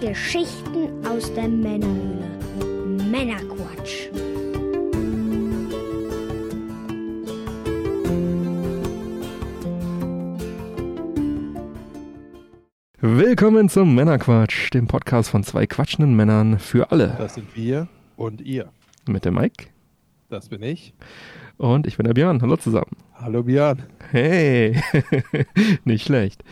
Geschichten aus der Männerhöhle. Männerquatsch. Willkommen zum Männerquatsch, dem Podcast von zwei quatschenden Männern für alle. Das sind wir und ihr. Mit dem Mike Das bin ich. und ich bin der Björn. Hallo zusammen. Hallo Björn. Hey, nicht schlecht.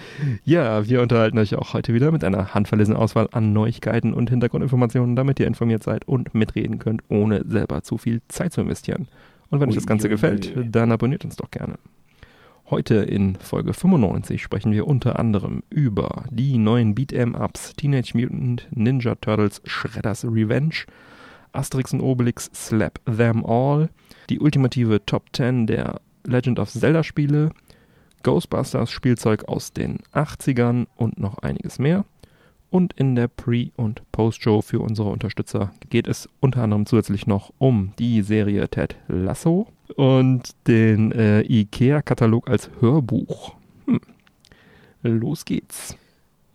Ja, wir unterhalten euch auch heute wieder mit einer handverlesenen Auswahl an Neuigkeiten und Hintergrundinformationen, damit ihr informiert seid und mitreden könnt, ohne selber zu viel Zeit zu investieren. Und wenn euch das Ganze Ui, ui, gefällt, ui. dann abonniert uns doch gerne. Heute in Folge 95 sprechen wir unter anderem über die neuen Beat'em-Ups Teenage Mutant Ninja Turtles Shredder's Revenge, Asterix und Obelix Slap Them All, die ultimative Top 10 der Legend of Zelda Spiele, Ghostbusters Spielzeug aus den 80ern und noch einiges mehr. Und in der Pre- und Post-Show für unsere Unterstützer geht es unter anderem zusätzlich noch um die Serie Ted Lasso und den äh, IKEA-Katalog als Hörbuch. Hm. Los geht's.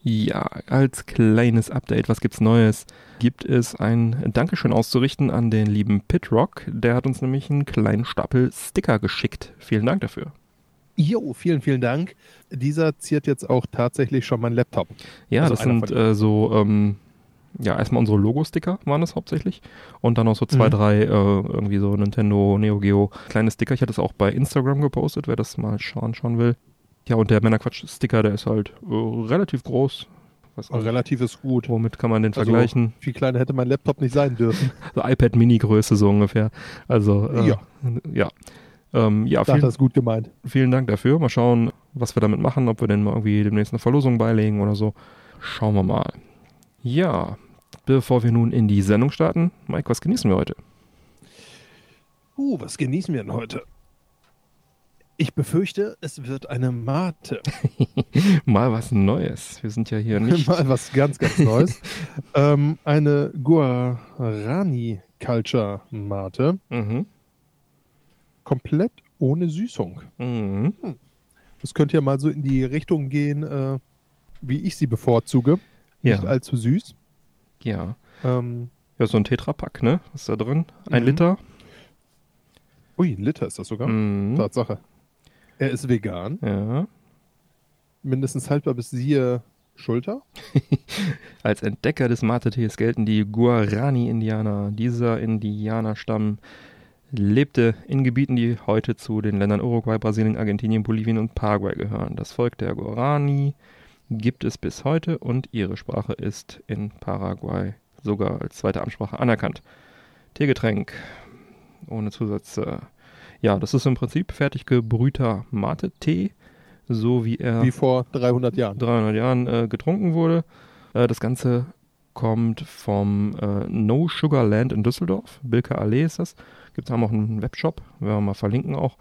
Ja, als kleines Update, was gibt's Neues? Gibt es ein Dankeschön auszurichten an den lieben Pitrock. Der hat uns nämlich einen kleinen Stapel Sticker geschickt. Vielen Dank dafür. Jo, vielen, vielen Dank. Dieser ziert jetzt auch tatsächlich schon mein Laptop. Ja, Also das sind äh, so, ähm, ja, erstmal unsere Logo-Sticker waren das hauptsächlich. Und dann noch so zwei, Mhm. drei, äh, irgendwie so Nintendo, Neo Geo kleine Sticker. Ich hatte es auch bei Instagram gepostet, wer das mal schauen, schauen will. Ja, und der Männerquatsch-Sticker, der ist halt äh, relativ groß. Was, Relativ ist gut. womit kann man den Also, vergleichen? Viel kleiner hätte mein Laptop nicht sein dürfen. So iPad-Mini-Größe so ungefähr. Also, äh, Ja. Ja. Ähm, ja, Ich dachte, vielen, das ist gut gemeint. vielen Dank dafür. Mal schauen, was wir damit machen, ob wir den mal irgendwie demnächst eine Verlosung beilegen oder so. Schauen wir mal. Ja, bevor wir nun in die Sendung starten, Mike, was genießen wir heute? Uh, was genießen wir denn heute? Ich befürchte, es wird eine Mate. Mal was Neues. Wir sind ja hier nicht. Mal was ganz, ganz Neues. ähm, eine Guarani Culture Mate. Mhm. Komplett ohne Süßung. Mhm. Das könnte ja mal so in die Richtung gehen, äh, wie ich sie bevorzuge. Nicht Ja, allzu süß. ja. Ähm, Ja, so ein Tetrapack, ne? Was ist da drin? Ein Mhm. Liter. ui, ein Liter ist das sogar. Mhm. Tatsache. Er ist vegan, Ja. mindestens haltbar bis siehe Schulter. Als Entdecker des Mate-Tees gelten die Guarani-Indianer. Dieser Indianerstamm lebte in Gebieten, die heute zu den Ländern Uruguay, Brasilien, Argentinien, Bolivien und Paraguay gehören. Das Volk der Guarani gibt es bis heute und ihre Sprache ist in Paraguay sogar als zweite Amtssprache anerkannt. Teegetränk ohne Zusätze. Ja, das ist im Prinzip fertig gebrühter Mate-Tee, so wie er Wie vor 300 Jahren. 300 Jahren äh, getrunken wurde. Äh, das Ganze kommt vom äh, No Sugar Land in Düsseldorf. Bilke Allee ist das. Gibt es auch einen Webshop, werden wir mal verlinken auch.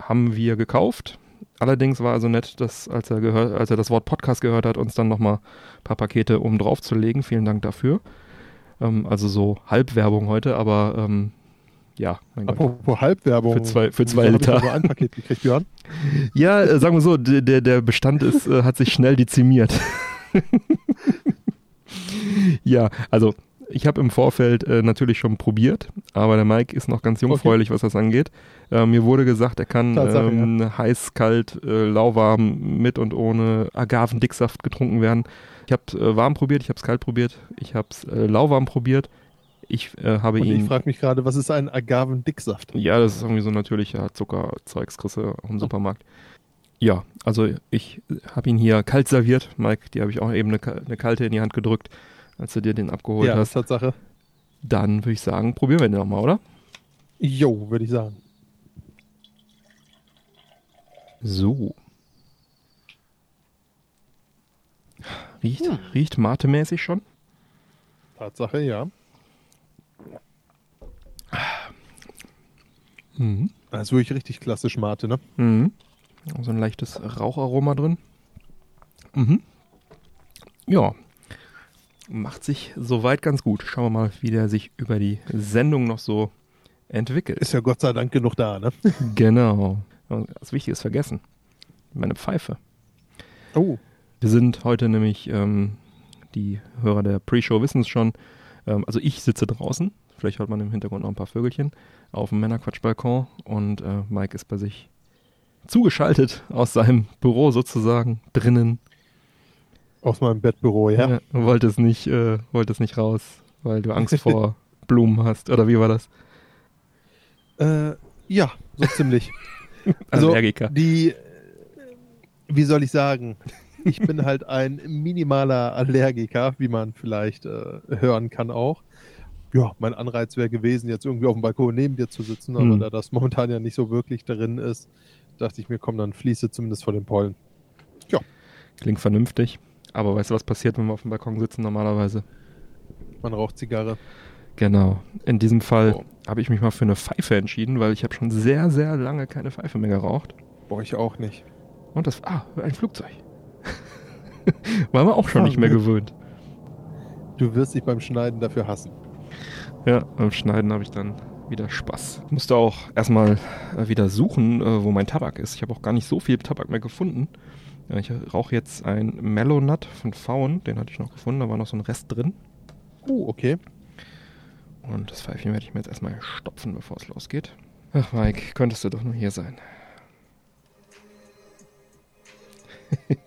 Haben wir gekauft. Allerdings war er so nett, dass, als er, gehört, als er das Wort Podcast gehört hat, uns dann nochmal ein paar Pakete oben drauf zu legen. Vielen Dank dafür. Ähm, also so Halbwerbung heute, aber ähm, ja, mein Gott. Apropos Halbwerbung. Für zwei- für zwei ich Liter. nur ein Paket gekriegt, Björn. Ja, äh, sagen wir so, der, der Bestand ist, äh, hat sich schnell dezimiert. ja, also ich habe im Vorfeld äh, natürlich schon probiert, aber der Mike ist noch ganz jungfräulich, was das angeht. Äh, mir wurde gesagt, er kann ähm, heiß, kalt, äh, lauwarm, mit und ohne Agavendicksaft getrunken werden. Ich habe äh, warm probiert, ich habe es kalt probiert, ich habe es äh, lauwarm probiert. Ich äh, habe Und ihn. ich frage mich gerade, was ist ein Agavendicksaft? Ja, das ist irgendwie so natürlicher Zuckerzeugs, kriegst du im Supermarkt. Ja, also ich habe ihn hier kalt serviert. Mike, die habe ich auch eben eine, eine kalte in die Hand gedrückt, als du dir den abgeholt Ja, hast. Tatsache. Dann würde ich sagen, probieren wir den nochmal, oder? Jo, würde ich sagen. So. Riecht, riecht matemäßig schon. Tatsache, ja. Mhm. Das ist wirklich richtig klassisch Mate, ne? Mhm. So ein leichtes Raucharoma drin. Mhm. Ja. Macht sich soweit ganz gut. Schauen wir mal, wie der sich über die Sendung noch so entwickelt. Ist ja Gott sei Dank genug da, ne? Genau. Was Wichtiges vergessen. Meine Pfeife. Oh, Wir sind heute nämlich ähm, Die Hörer der Pre-Show wissen es schon. Ähm, also ich sitze draußen, vielleicht hört man im Hintergrund noch ein paar Vögelchen, auf dem Männerquatsch-Balkon und äh, Mike ist bei sich zugeschaltet aus seinem Büro sozusagen drinnen. Aus meinem Bettbüro, ja. ja wollte es nicht, äh, wollte es nicht raus, weil du Angst vor Blumen hast, oder wie war das? Äh, ja, so ziemlich. also Allergiker. die, wie soll ich sagen? Ich bin halt ein minimaler Allergiker, wie man vielleicht äh, hören kann auch. Ja, mein Anreiz wäre gewesen, jetzt irgendwie auf dem Balkon neben dir zu sitzen, aber hm. da das momentan ja nicht so wirklich drin ist, dachte ich mir, komm, dann fließe zumindest vor den Pollen. Ja. Klingt vernünftig. Aber weißt du, was passiert, wenn wir auf dem Balkon sitzen normalerweise? Man raucht Zigarre. Genau. In diesem Fall oh. habe ich mich mal für eine Pfeife entschieden, weil ich habe schon sehr, sehr lange keine Pfeife mehr geraucht. Boah, ich auch nicht. Und das, ah, ein Flugzeug. War man auch schon nicht mehr gewöhnt. Du wirst dich beim Schneiden dafür hassen. Ja, beim Schneiden habe ich dann wieder Spaß. Ich musste auch erstmal äh, wieder suchen, äh, wo mein Tabak ist. Ich habe auch gar nicht so viel Tabak mehr gefunden. Ich rauche jetzt ein Mellow Nut von Faun, den hatte ich noch gefunden, da war noch so ein Rest drin. Oh, okay. Und das Pfeifchen werde ich mir jetzt erstmal stopfen, bevor es losgeht. Ach, Mike, könntest du doch nur hier sein.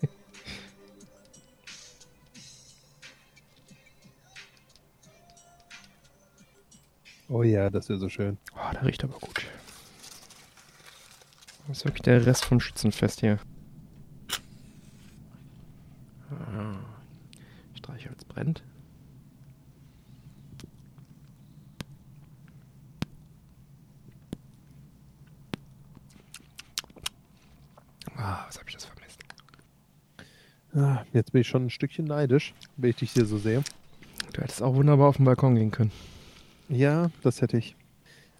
oh ja, das wäre so schön. Oh, der riecht aber gut. Das ist wirklich der Rest vom Schützenfest hier. Ah. Streichholz brennt. Ah, was habe ich das vermisst? Ah, jetzt bin ich schon ein Stückchen neidisch, wenn ich dich hier so sehe. Du hättest auch wunderbar auf den Balkon gehen können. Ja, das hätte ich.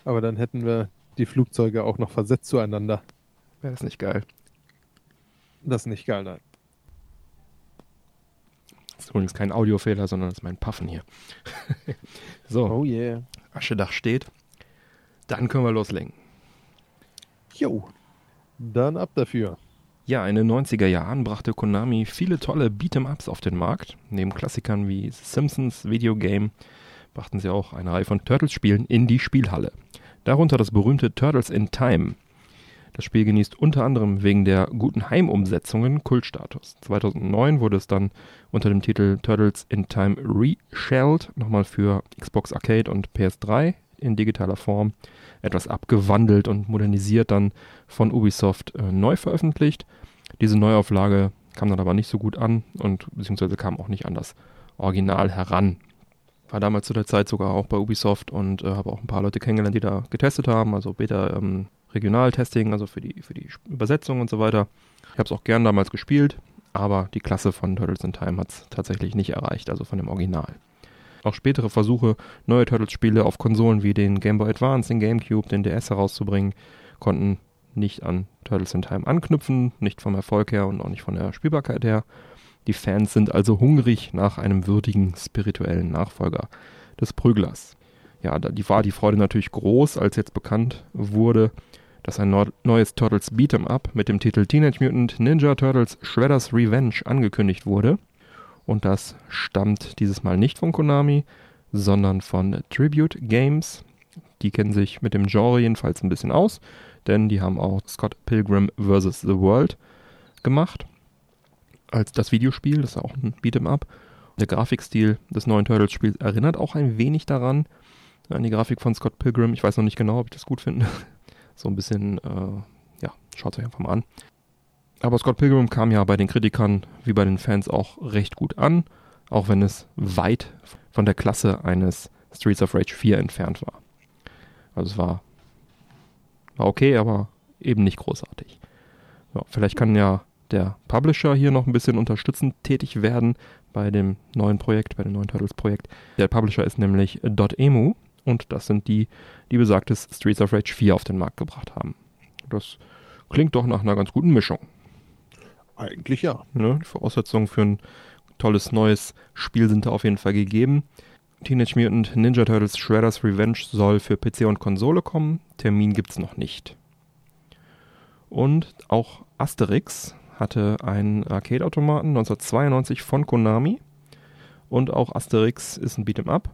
Aber dann hätten wir die Flugzeuge auch noch versetzt zueinander. Wäre das nicht geil? Das ist nicht geil, nein. Das ist übrigens kein Audiofehler, sondern das ist mein Puffen hier. so. Oh yeah. Aschedach steht. Dann können wir loslegen. Jo. Dann ab dafür. Ja, in den 90er Jahren brachte Konami viele tolle Beat'em-Ups auf den Markt. Neben Klassikern wie Simpsons Videogame brachten sie auch eine Reihe von Turtles-Spielen in die Spielhalle. Darunter das berühmte Turtles in Time. Das Spiel genießt unter anderem wegen der guten Heimumsetzungen Kultstatus. 2009 wurde es dann unter dem Titel Turtles in Time Reshelled nochmal für Xbox Arcade und PS3 in digitaler Form etwas abgewandelt und modernisiert dann von Ubisoft äh, neu veröffentlicht. Diese Neuauflage kam dann aber nicht so gut an und beziehungsweise kam auch nicht an das Original heran. War damals zu der Zeit sogar auch bei Ubisoft und äh, habe auch ein paar Leute kennengelernt, die da getestet haben, also Beta ähm, Regionaltesting, also für die, für die Übersetzung und so weiter. Ich habe es auch gern damals gespielt, aber die Klasse von Turtles in Time hat es tatsächlich nicht erreicht, also von dem Original. Auch spätere Versuche, neue Turtles-Spiele auf Konsolen wie den Game Boy Advance, den GameCube, den DS herauszubringen, konnten nicht an Turtles in Time anknüpfen, nicht vom Erfolg her und auch nicht von der Spielbarkeit her. Die Fans sind also hungrig nach einem würdigen spirituellen Nachfolger des Prüglers. Ja, da war die Freude natürlich groß, als jetzt bekannt wurde, dass ein neues Turtles Beat'em Up mit dem Titel Teenage Mutant Ninja Turtles Shredder's Revenge angekündigt wurde. Und das stammt dieses Mal nicht von Konami, sondern von Tribute Games. Die kennen sich mit dem Genre jedenfalls ein bisschen aus, denn die haben auch Scott Pilgrim vs. The World gemacht. Als das Videospiel, das ist auch ein Beat'em Up. Der Grafikstil des neuen Turtles-Spiels erinnert auch ein wenig daran, an die Grafik von Scott Pilgrim. Ich weiß noch nicht genau, ob ich das gut finde. So ein bisschen, äh, ja, schaut euch einfach mal an. Aber Scott Pilgrim kam ja bei den Kritikern wie bei den Fans auch recht gut an, auch wenn es weit von der Klasse eines Streets of Rage 4 entfernt war. Also es war, war okay, aber eben nicht großartig. Ja, vielleicht kann ja der Publisher hier noch ein bisschen unterstützend tätig werden bei dem neuen Projekt, bei dem neuen Turtles-Projekt. Der Publisher ist nämlich .emu und das sind die, die besagtes Streets of Rage 4 auf den Markt gebracht haben. Das klingt doch nach einer ganz guten Mischung. Eigentlich ja. Ne? Die Voraussetzungen für ein tolles neues Spiel sind da auf jeden Fall gegeben. Teenage Mutant Ninja Turtles Shredder's Revenge soll für PC und Konsole kommen. Termin gibt es noch nicht. Und auch Asterix hatte einen Arcade-Automaten 1992 von Konami Und auch Asterix ist ein Beat'em Up.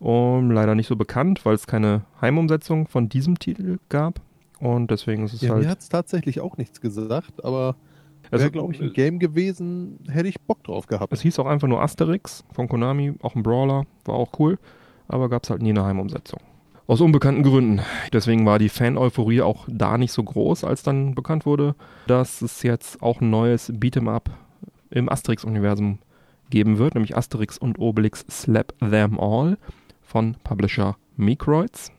Und leider nicht so bekannt, weil es keine Heimumsetzung von diesem Titel gab. Und deswegen ist es Ja, halt. mir hat es tatsächlich auch nichts gesagt, aber Also, wäre, glaube ich, ein Game gewesen, hätte ich Bock drauf gehabt. Es hieß auch einfach nur Asterix von Konami, auch ein Brawler, war auch cool, aber gab es halt nie eine Heimumsetzung. Aus unbekannten Gründen. Deswegen war die Fan-Euphorie auch da nicht so groß, als dann bekannt wurde, dass es jetzt auch ein neues Beat'em-up im Asterix-Universum geben wird, nämlich Asterix und Obelix Slap Them All von Publisher Microids.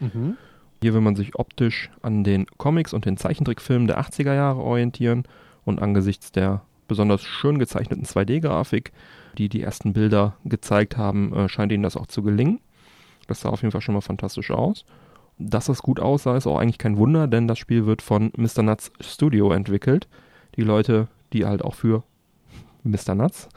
Mhm. Hier will man sich optisch an den Comics und den Zeichentrickfilmen der 80er Jahre orientieren und angesichts der besonders schön gezeichneten 2D-Grafik, die die ersten Bilder gezeigt haben, äh, scheint ihnen das auch zu gelingen. Das sah auf jeden Fall schon mal fantastisch aus. Dass das gut aussah, ist auch eigentlich kein Wunder, denn das Spiel wird von Mr. Nuts Studio entwickelt. Die Leute, die halt auch für Mr. Nuts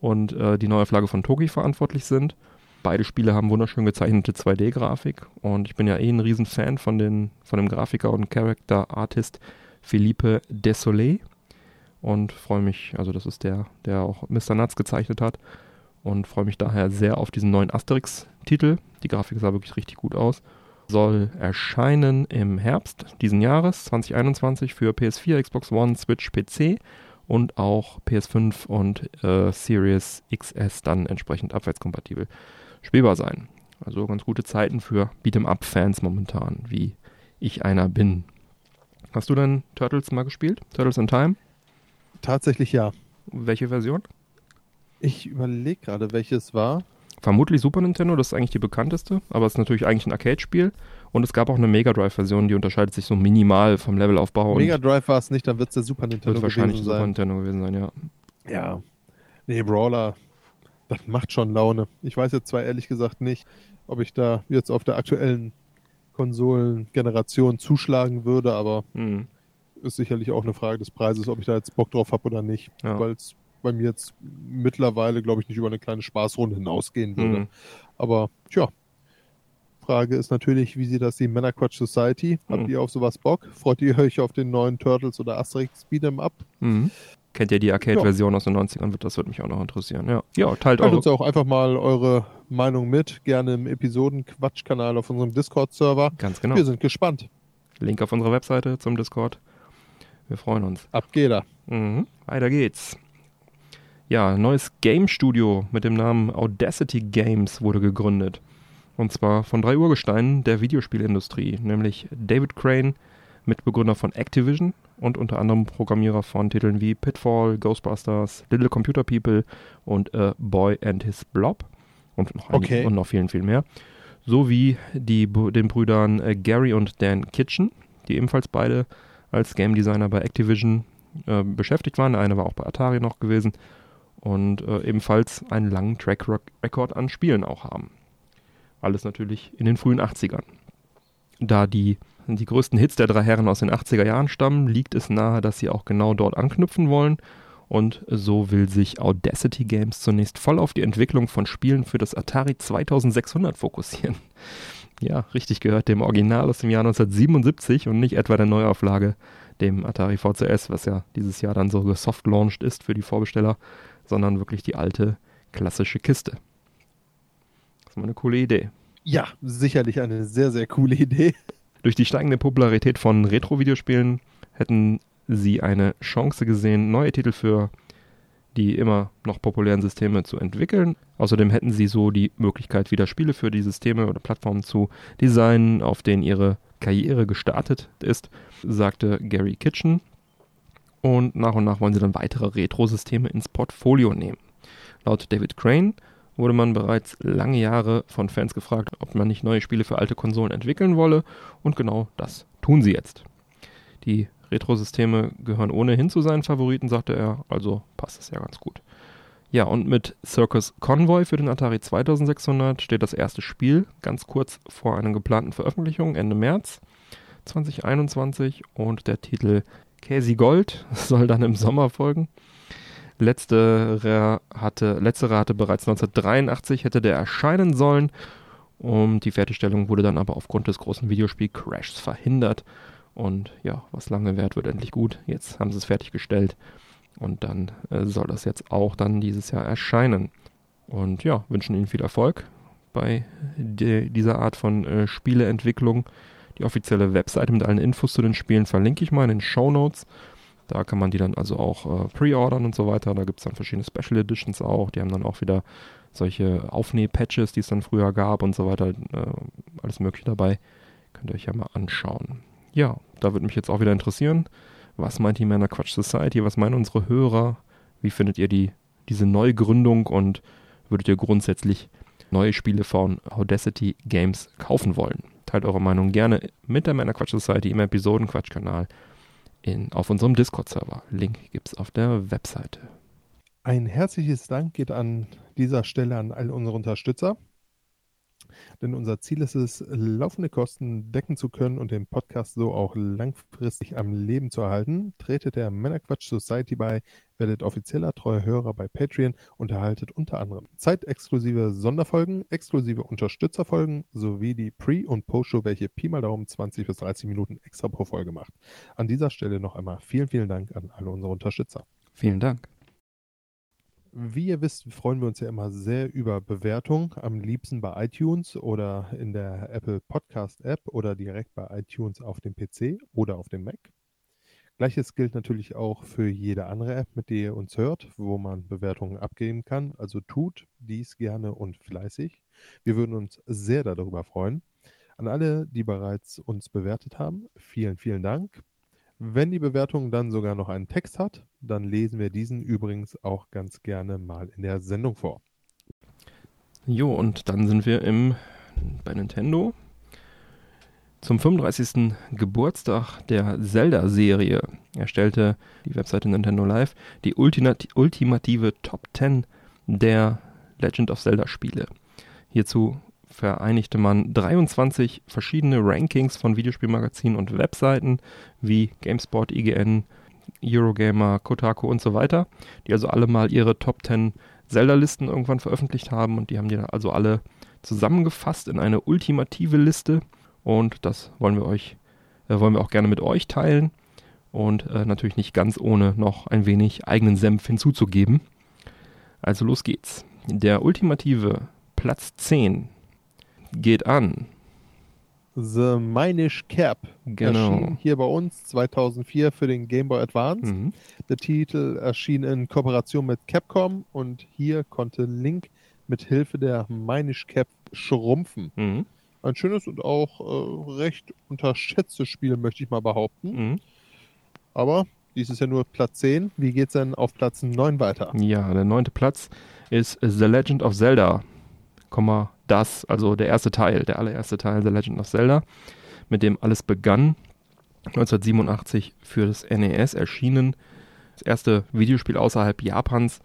und äh, die Neuauflage von Toki verantwortlich sind. Beide Spiele haben wunderschön gezeichnete 2D-Grafik und ich bin ja eh ein Riesenfan von, den, von dem Grafiker und Character Artist Philippe Desolé und freue mich, also das ist der, der auch Mr. Nuts gezeichnet hat und freue mich daher sehr auf diesen neuen Asterix-Titel. Die Grafik sah wirklich richtig gut aus. Soll erscheinen im Herbst diesen Jahres 2021 für PS4, Xbox One, Switch, PC und auch PS5 und äh, Series XS dann entsprechend abwärtskompatibel spielbar sein. Also ganz gute Zeiten für Beat'em-Up-Fans momentan, wie ich einer bin. Hast du denn Turtles mal gespielt? Turtles in Time? Tatsächlich ja. Welche Version? Ich überlege gerade, welches war. Vermutlich Super Nintendo, das ist eigentlich die bekannteste, aber es ist natürlich eigentlich ein Arcade-Spiel. Und es gab auch eine Mega Drive-Version, die unterscheidet sich so minimal vom Levelaufbau. Mega Drive war es nicht, dann wird es der Super Nintendo wird wahrscheinlich gewesen Super sein. Nintendo gewesen sein, ja. Ja. Nee, Brawler, das macht schon Laune. Ich weiß jetzt zwar ehrlich gesagt nicht, ob ich da jetzt auf der aktuellen Konsolengeneration zuschlagen würde, aber Hm. ist sicherlich auch eine Frage des Preises, ob ich da jetzt Bock drauf habe oder nicht. Ja. Weil es bei mir jetzt mittlerweile, glaube ich, nicht über eine kleine Spaßrunde hinausgehen würde. Hm. Aber tja, Frage ist natürlich, wie sieht das die Männerquatsch Society? Habt Hm. ihr auf sowas Bock? Freut ihr euch auf den neuen Turtles oder Asterix Beat'em Up? Mhm. Kennt ihr die Arcade-Version aus den 90ern? Das würde mich auch noch interessieren. Ja, ja teilt Teilt uns auch einfach mal eure Meinung mit, gerne im Episoden-Quatsch-Kanal auf unserem Discord-Server. Ganz genau. Wir sind gespannt. Link auf unserer Webseite zum Discord. Wir freuen uns. Ab geht er. Mhm. Weiter geht's. Ja, ein neues Game Studio mit dem Namen Audacity Games wurde gegründet. Und zwar von drei Urgesteinen der Videospielindustrie, nämlich David Crane, Mitbegründer von Activision und unter anderem Programmierer von Titeln wie Pitfall, Ghostbusters, Little Computer People und A Boy and His Blob und noch, Okay. und noch vielen, viel mehr. Sowie die, den Brüdern äh, Gary und Dan Kitchen, die ebenfalls beide als Game Designer bei Activision äh, beschäftigt waren. Der eine war auch bei Atari noch gewesen und äh, ebenfalls einen langen Track Record an Spielen auch haben. Alles natürlich in den frühen 80ern. Da die, die größten Hits der drei Herren aus den 80er Jahren stammen, liegt es nahe, dass sie auch genau dort anknüpfen wollen. Und so will sich Audacity Games zunächst voll auf die Entwicklung von Spielen für das Atari 2600 fokussieren. Ja, richtig gehört, dem Original aus dem Jahr 1977 und nicht etwa der Neuauflage, dem Atari VCS, was ja dieses Jahr dann so gesoft-launched ist für die Vorbesteller, sondern wirklich die alte klassische Kiste. Das ist mal eine coole Idee. Ja, sicherlich eine sehr, sehr coole Idee. Durch die steigende Popularität von Retro-Videospielen hätten sie eine Chance gesehen, neue Titel für die immer noch populären Systeme zu entwickeln. Außerdem hätten sie so die Möglichkeit, wieder Spiele für die Systeme oder Plattformen zu designen, auf denen ihre Karriere gestartet ist, sagte Gary Kitchen. Und nach und nach wollen sie dann weitere Retro-Systeme ins Portfolio nehmen. Laut David Crane wurde man bereits lange Jahre von Fans gefragt, ob man nicht neue Spiele für alte Konsolen entwickeln wolle. Und genau das tun sie jetzt. Die Retro-Systeme gehören ohnehin zu seinen Favoriten, sagte er, also passt es ja ganz gut. Ja, und mit Circus Convoy für den Atari 2600 steht das erste Spiel ganz kurz vor einer geplanten Veröffentlichung Ende März 2021 und der Titel Casey Gold soll dann im Sommer folgen. Letztere hatte, letztere hatte bereits 1983 hätte der erscheinen sollen und die Fertigstellung wurde dann aber aufgrund des großen Videospiel-Crashs verhindert. Und ja, was lange währt, wird endlich gut. Jetzt haben sie es fertiggestellt Und dann äh, soll das jetzt auch dann dieses Jahr erscheinen. Und ja, wünschen Ihnen viel Erfolg bei de, dieser Art von äh, Spieleentwicklung. Die offizielle Webseite mit allen Infos zu den Spielen verlinke ich mal in den Show Notes. Da kann man die dann also auch äh, pre-ordern und so weiter. Da gibt es dann verschiedene Special Editions auch. Die haben dann auch wieder solche Aufnäh-Patches, die es dann früher gab und so weiter. Äh, alles Mögliche dabei. Könnt ihr euch ja mal anschauen. Ja, da würde mich jetzt auch wieder interessieren. Was meint die Männer Quatsch Society? Was meinen unsere Hörer? Wie findet ihr die, diese Neugründung und würdet ihr grundsätzlich neue Spiele von Audacity Games kaufen wollen? Teilt eure Meinung gerne mit der Männer Quatsch Society im Episodenquatsch-Kanal auf unserem Discord-Server. Link gibt es auf der Webseite. Ein herzliches Dank geht an dieser Stelle an all unsere Unterstützer. Denn unser Ziel ist es, laufende Kosten decken zu können und den Podcast so auch langfristig am Leben zu erhalten. Tretet der Männerquatsch Society bei, werdet offizieller treuer Hörer bei Patreon und erhaltet unter anderem zeitexklusive Sonderfolgen, exklusive Unterstützerfolgen sowie die Pre- und Post-Show, welche Pi mal Daumen 20 bis 30 Minuten extra pro Folge macht. An dieser Stelle noch einmal vielen, vielen Dank an alle unsere Unterstützer. Vielen Dank. Wie ihr wisst, freuen wir uns ja immer sehr über Bewertungen, am liebsten bei iTunes oder in der Apple Podcast App oder direkt bei iTunes auf dem PC oder auf dem Mac. Gleiches gilt natürlich auch für jede andere App, mit der ihr uns hört, wo man Bewertungen abgeben kann. Also tut dies gerne und fleißig. Wir würden uns sehr darüber freuen. An alle, die bereits uns bewertet haben, vielen, vielen Dank. Wenn die Bewertung dann sogar noch einen Text hat, dann lesen wir diesen übrigens auch ganz gerne mal in der Sendung vor. Jo, und dann sind wir im, bei Nintendo. Zum 35. Geburtstag der Zelda-Serie erstellte die Webseite Nintendo Live die ultimative Top 10 der Legend of Zelda-Spiele. Hierzu vereinigte man 23 verschiedene Rankings von Videospielmagazinen und Webseiten wie GameSpot, IGN, Eurogamer, Kotaku und so weiter, die also alle mal ihre Top 10 Zelda-Listen irgendwann veröffentlicht haben und die haben die also alle zusammengefasst in eine ultimative Liste und das wollen wir euch, äh, wollen wir auch gerne mit euch teilen und äh, natürlich nicht ganz ohne noch ein wenig eigenen Senf hinzuzugeben. Also los geht's. Der ultimative Platz 10 geht an. The Minish Cap genau. erschien hier bei uns 2004 für den Game Boy Advance. Mhm. Der Titel erschien in Kooperation mit Capcom und hier konnte Link mit Hilfe der Minish Cap schrumpfen. Mhm. Ein schönes und auch äh, recht unterschätztes Spiel, möchte ich mal behaupten. Mhm. Aber dies ist ja nur Platz 10. Wie geht es denn auf Platz 9 weiter? Ja, der neunte Platz ist The Legend of Zelda, das, also der erste Teil, der allererste Teil The Legend of Zelda, mit dem alles begann. 1987 für das NES erschienen. Das erste Videospiel außerhalb Japans,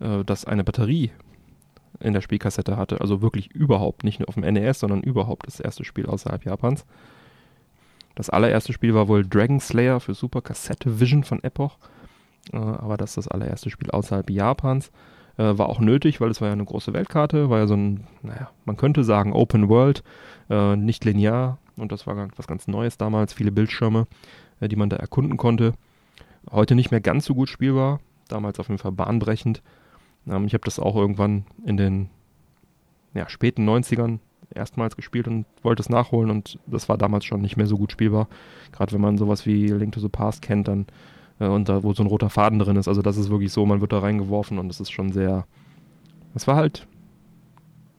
äh, das eine Batterie in der Spielkassette hatte. Also wirklich überhaupt, nicht nur auf dem NES, sondern überhaupt das erste Spiel außerhalb Japans. Das allererste Spiel war wohl Dragon Slayer für Super Cassette Vision von Epoch. Äh, aber das ist das allererste Spiel außerhalb Japans. Äh, war auch nötig, weil es war ja eine große Weltkarte, war ja so ein, naja, man könnte sagen Open World, äh, nicht linear und das war was ganz Neues damals, viele Bildschirme, die man da erkunden konnte. Heute nicht mehr ganz so gut spielbar, damals auf jeden Fall bahnbrechend. Ähm, ich habe das auch irgendwann in den ja, späten 90ern erstmals gespielt und wollte es nachholen und das war damals schon nicht mehr so gut spielbar. Gerade wenn man sowas wie Link to the Past kennt, dann äh, und da, wo so ein roter Faden drin ist. Also das ist wirklich so, man wird da reingeworfen und das ist schon sehr. Es war halt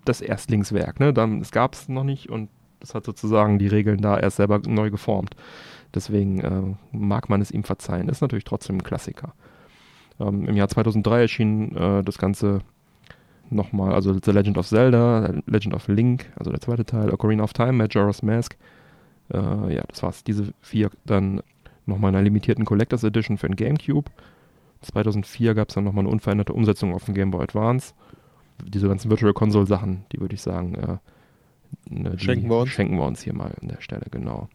das Erstlingswerk, ne? Dann, es gab es noch nicht und das hat sozusagen die Regeln da erst selber neu geformt. Deswegen äh, mag man es ihm verzeihen. Ist natürlich trotzdem ein Klassiker. Ähm, Im Jahr 2003 erschien äh, das Ganze nochmal, also The Legend of Zelda, Legend of Link, also der zweite Teil, Ocarina of Time, Majora's Mask. Äh, ja, das war's. Diese vier dann nochmal in einer limitierten Collectors Edition für den GameCube. 2004 gab es dann nochmal eine unveränderte Umsetzung auf dem Game Boy Advance. Diese ganzen Virtual Console Sachen, die würde ich sagen, äh, ne, schenken, wir uns. schenken wir uns hier mal an der Stelle, genau.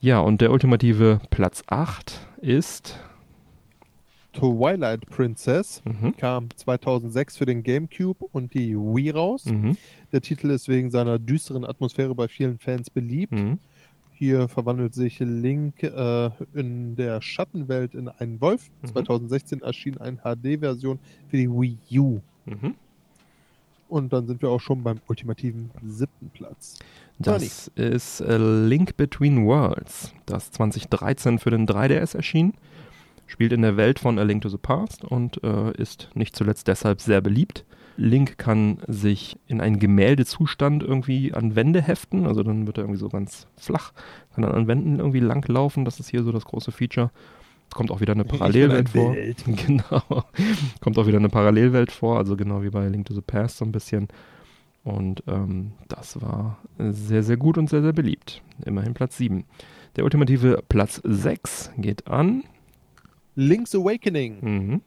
Ja, und der ultimative Platz 8 ist Twilight Princess mhm. kam 2006 für den GameCube und die Wii raus. Mhm. Der Titel ist wegen seiner düsteren Atmosphäre bei vielen Fans beliebt. Mhm. Hier verwandelt sich Link äh, in der Schattenwelt in einen Wolf. Mhm. 2016 erschien eine HD-Version für die Wii U. Mhm. Und dann sind wir auch schon beim ultimativen siebten Platz. Das ist äh, Link Between Worlds, das 2013 für den 3DS erschien. Spielt in der Welt von A Link to the Past und äh, ist nicht zuletzt deshalb sehr beliebt. Link kann sich in einen Gemäldezustand irgendwie an Wände heften, also dann wird er irgendwie so ganz flach, kann dann an Wänden irgendwie langlaufen, das ist hier so das große Feature. Kommt auch wieder eine Parallelwelt vor. Genau. Kommt auch wieder eine Parallelwelt vor, also genau wie bei Link to the Past so ein bisschen. Und ähm, das war sehr, sehr gut und sehr, sehr beliebt. Immerhin Platz 7. Der ultimative Platz 6 geht an. Link's Awakening. Mhm.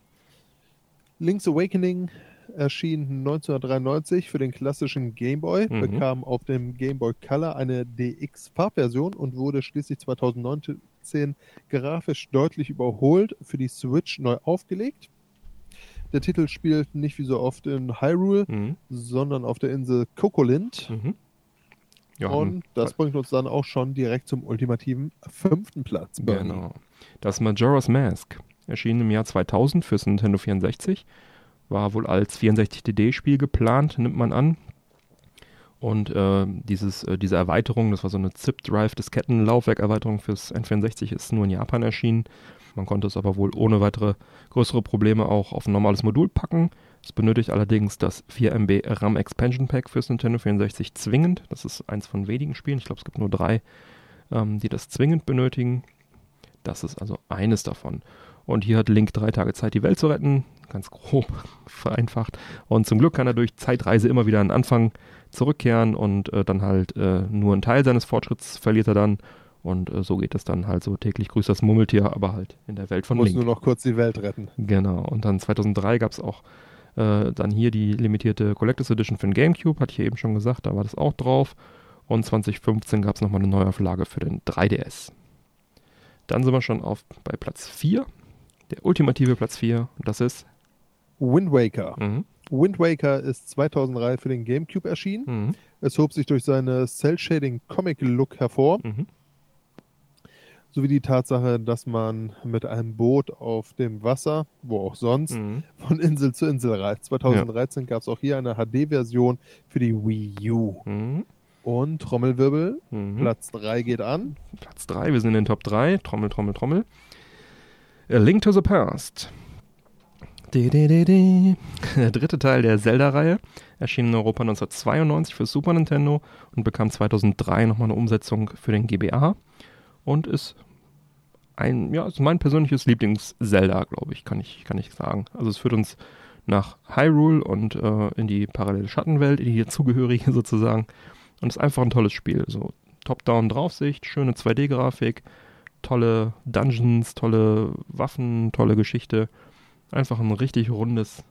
Link's Awakening erschien 1993 für den klassischen Game Boy, Mhm. bekam auf dem Game Boy Color eine DX-Farbversion und wurde schließlich 2019 grafisch deutlich überholt, für die Switch neu aufgelegt. Der Titel spielt nicht wie so oft in Hyrule, Mhm. sondern auf der Insel Kokolind. Mhm. Ja, Und das bringt uns dann auch schon direkt zum ultimativen fünften Platz. Genau. Das Majora's Mask erschien im Jahr 2000 fürs Nintendo 64. War wohl als 64DD-Spiel geplant, nimmt man an. Und äh, dieses, äh, diese Erweiterung, das war so eine ZIP-Drive-Disketten-Laufwerk-Erweiterung fürs N64, ist nur in Japan erschienen. Man konnte es aber wohl ohne weitere größere Probleme auch auf ein normales Modul packen. Es benötigt allerdings das 4 MB RAM Expansion Pack fürs Nintendo 64 zwingend. Das ist eins von wenigen Spielen. Ich glaube, es gibt nur drei, ähm, die das zwingend benötigen. Das ist also eines davon. Und hier hat Link drei Tage Zeit, die Welt zu retten. Ganz grob vereinfacht. Und zum Glück kann er durch Zeitreise immer wieder an den Anfang zurückkehren und äh, dann halt äh, nur einen Teil seines Fortschritts verliert er dann. Und äh, so geht es dann halt so täglich grüßt das Murmeltier, aber halt in der Welt von Muss Link. nur noch kurz die Welt retten. Genau. Und dann 2003 gab es auch äh, dann hier die limitierte Collectors Edition für den GameCube, hatte ich eben schon gesagt, da war das auch drauf. Und 2015 gab es nochmal eine Neuauflage für den 3DS. Dann sind wir schon auf bei Platz 4. Der ultimative Platz 4. Und das ist. Wind Waker. Mhm, Wind Waker ist 2003 für den GameCube erschienen. mhm, Es hob sich durch seine Cell-Shading-Comic-Look hervor, mhm, sowie die Tatsache, dass man mit einem Boot auf dem Wasser, wo auch sonst, mhm. von Insel zu Insel reist. 2013 gab es auch hier eine HD-Version für die Wii U. Und Trommelwirbel, mhm. Platz 3 geht an. Platz 3, wir sind in den Top 3. Trommel, Trommel, Trommel. A Link to the Past. Di, di, di. Der dritte Teil der Zelda-Reihe erschien in Europa 1992 für Super Nintendo und bekam 2003 nochmal eine Umsetzung für den GBA und ist ein, ja, ist mein persönliches Lieblings-Zelda, glaube ich, kann ich, kann ich sagen. Also es führt uns nach Hyrule und äh, in die parallele Schattenwelt, in die dazugehörige sozusagen. Und ist einfach ein tolles Spiel. So Top-Down-Draufsicht, schöne 2D-Grafik, tolle Dungeons, tolle Waffen, tolle Geschichte. Einfach ein richtig rundes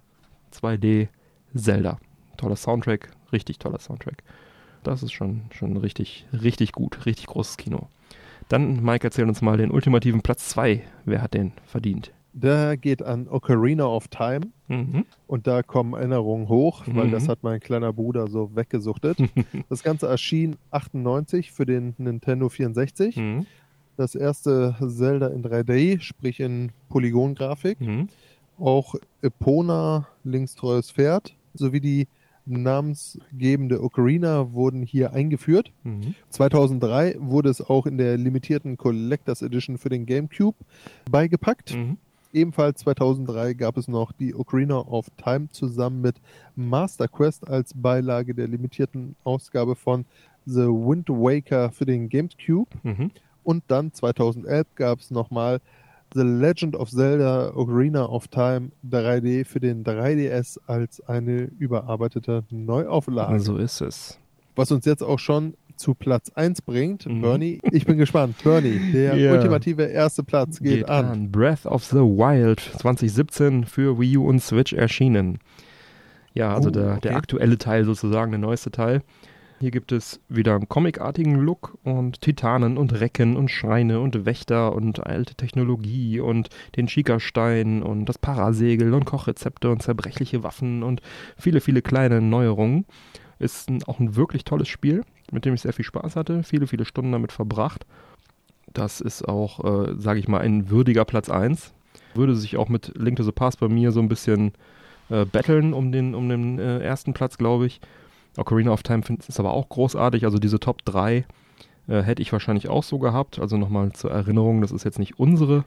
2D-Zelda. Toller Soundtrack, richtig toller Soundtrack. Das ist schon, schon richtig, richtig gut, richtig großes Kino. Dann, Mike, erzähl uns mal den ultimativen Platz 2. Wer hat den verdient? Der geht an Ocarina of Time. Mhm. Und da kommen Erinnerungen hoch, weil Mhm. das hat mein kleiner Bruder so weggesuchtet. das Ganze erschien 98 für den Nintendo 64. Mhm. Das erste Zelda in 3D, sprich in Polygongrafik. Mhm. Auch Epona, linkstreues Pferd, sowie die namensgebende Ocarina wurden hier eingeführt. Mhm. 2003 wurde es auch in der limitierten Collectors Edition für den GameCube beigepackt. Mhm. Ebenfalls 2003 gab es noch die Ocarina of Time zusammen mit Master Quest als Beilage der limitierten Ausgabe von The Wind Waker für den GameCube. Mhm. Und dann 2011 gab es nochmal The Legend of Zelda Ocarina of Time 3D für den 3DS als eine überarbeitete Neuauflage. So ist es. Was uns jetzt auch schon zu Platz 1 bringt. Mhm. Bernie, ich bin gespannt. Bernie, der Ja. ultimative erste Platz geht, an. Breath of the Wild 2017 für Wii U und Switch erschienen. Ja, also Oh, der, okay. der aktuelle Teil sozusagen, der neueste Teil. Hier gibt es wieder einen comicartigen Look und Titanen und Recken und Schreine und Wächter und alte Technologie und den Schikastein und das Parasegel und Kochrezepte und zerbrechliche Waffen und viele, viele kleine Neuerungen. Ist ein, auch ein wirklich tolles Spiel, mit dem ich sehr viel Spaß hatte, viele, viele Stunden damit verbracht. Das ist auch, äh, sage ich mal, ein würdiger Platz 1. Würde sich auch mit Link to the Past bei mir so ein bisschen äh, battlen um den, um den äh, ersten Platz, glaube ich. Ocarina of Time ist aber auch großartig. Also diese Top 3 äh, hätte ich wahrscheinlich auch so gehabt. Also nochmal zur Erinnerung, das ist jetzt nicht unsere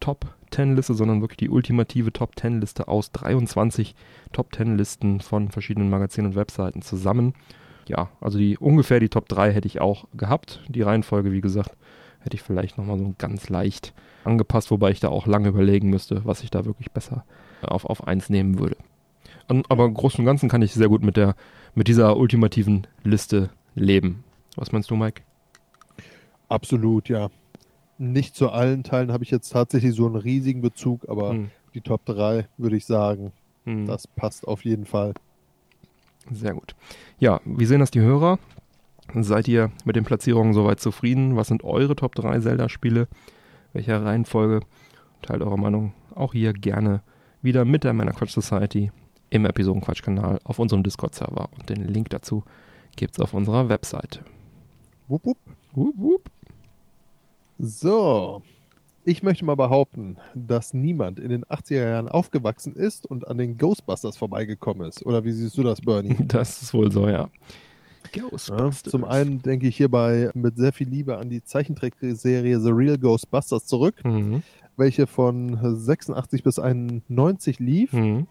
Top 10 Liste, sondern wirklich die ultimative Top 10 Liste aus 23 Top 10 Listen von verschiedenen Magazinen und Webseiten zusammen. Ja, also die ungefähr die Top 3 hätte ich auch gehabt. Die Reihenfolge, wie gesagt, hätte ich vielleicht nochmal so ganz leicht angepasst, wobei ich da auch lange überlegen müsste, was ich da wirklich besser auf, auf 1 nehmen würde. Und, aber im Großen und Ganzen kann ich sehr gut mit der mit dieser ultimativen Liste leben. Was meinst du, Mike? Absolut, ja. Nicht zu allen Teilen habe ich jetzt tatsächlich so einen riesigen Bezug, aber hm. die Top 3 würde ich sagen, hm. das passt auf jeden Fall. Sehr gut. Ja, wie sehen das die Hörer? Seid ihr mit den Platzierungen soweit zufrieden? Was sind eure Top 3 Zelda-Spiele? Welcher Reihenfolge? Teilt eure Meinung auch hier gerne wieder mit der Männer Quatsch Society im Episodenquatsch-Kanal auf unserem Discord-Server. Und den Link dazu gibt es auf unserer Webseite. Wupp, wupp. Wupp, wupp. So, ich möchte mal behaupten, dass niemand in den 80er Jahren aufgewachsen ist und an den Ghostbusters vorbeigekommen ist. Oder wie siehst du das, Bernie? Das ist wohl so, ja. Ghostbusters. Ja, zum einen denke ich hierbei mit sehr viel Liebe an die Zeichentrickserie The Real Ghostbusters zurück, mhm. welche von 86 bis 91 lief. Mhm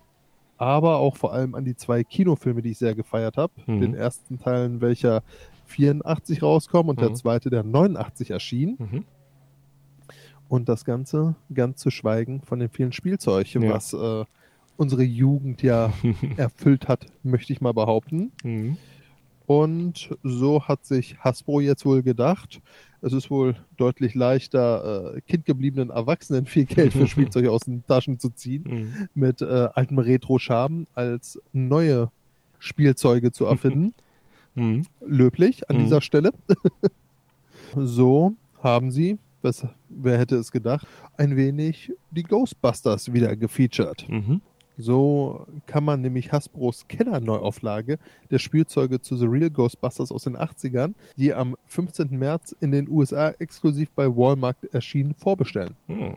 aber auch vor allem an die zwei Kinofilme, die ich sehr gefeiert habe. Mhm. Den ersten Teil, welcher 84 rauskommt und mhm. der zweite, der 89 erschien. Und das Ganze ganz zu schweigen von den vielen Spielzeugen, ja. was äh, unsere Jugend ja erfüllt hat, möchte ich mal behaupten. Mhm. Und so hat sich Hasbro jetzt wohl gedacht, es ist wohl deutlich leichter, äh, kindgebliebenen Erwachsenen viel Geld für Spielzeuge aus den Taschen zu ziehen mhm. mit äh, altem Retro-Charme, als neue Spielzeuge zu erfinden. Mhm. Löblich an mhm. dieser Stelle. so haben sie, was, wer hätte es gedacht, ein wenig die Ghostbusters wieder gefeatured. Mhm. So kann man nämlich Hasbros Kenner-Neuauflage der Spielzeuge zu The Real Ghostbusters aus den 80ern, die am 15. März in den USA exklusiv bei Walmart erschienen, vorbestellen. Hm.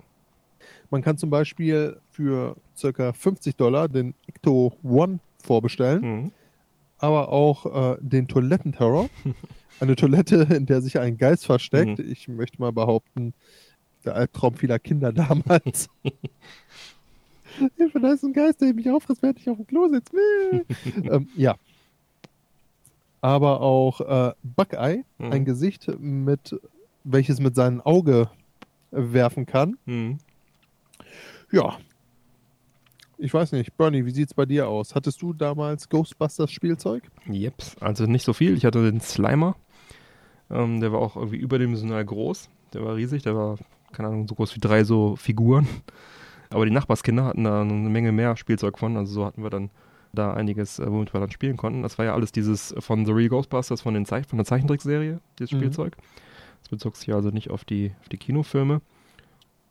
Man kann zum Beispiel für ca. 50 Dollar den Ecto One vorbestellen, hm. aber auch äh, den Toilettenterror. Eine Toilette, in der sich ein Geist versteckt. Hm. Ich möchte mal behaupten, der Albtraum vieler Kinder damals. Hilfe, da ist ein Geist, der mich auffrisst, während ich auf dem Klo sitze. ähm, ja. Aber auch äh, Buckeye, mhm. ein Gesicht, mit welches mit seinem Auge werfen kann. Mhm. Ja. Ich weiß nicht, Bernie, wie sieht's bei dir aus? Hattest du damals Ghostbusters Spielzeug? Yep, also nicht so viel. Ich hatte den Slimer. Ähm, der war auch irgendwie überdimensional groß. Der war riesig, der war, keine Ahnung, so groß wie drei so Figuren. Aber die Nachbarskinder hatten da eine Menge mehr Spielzeug von. Also so hatten wir dann da einiges, äh, womit wir dann spielen konnten. Das war ja alles dieses von The Real Ghostbusters, von, den Zeich von der Zeichentrickserie, dieses mhm. Spielzeug. Das bezog sich also nicht auf die, auf die Kinofilme.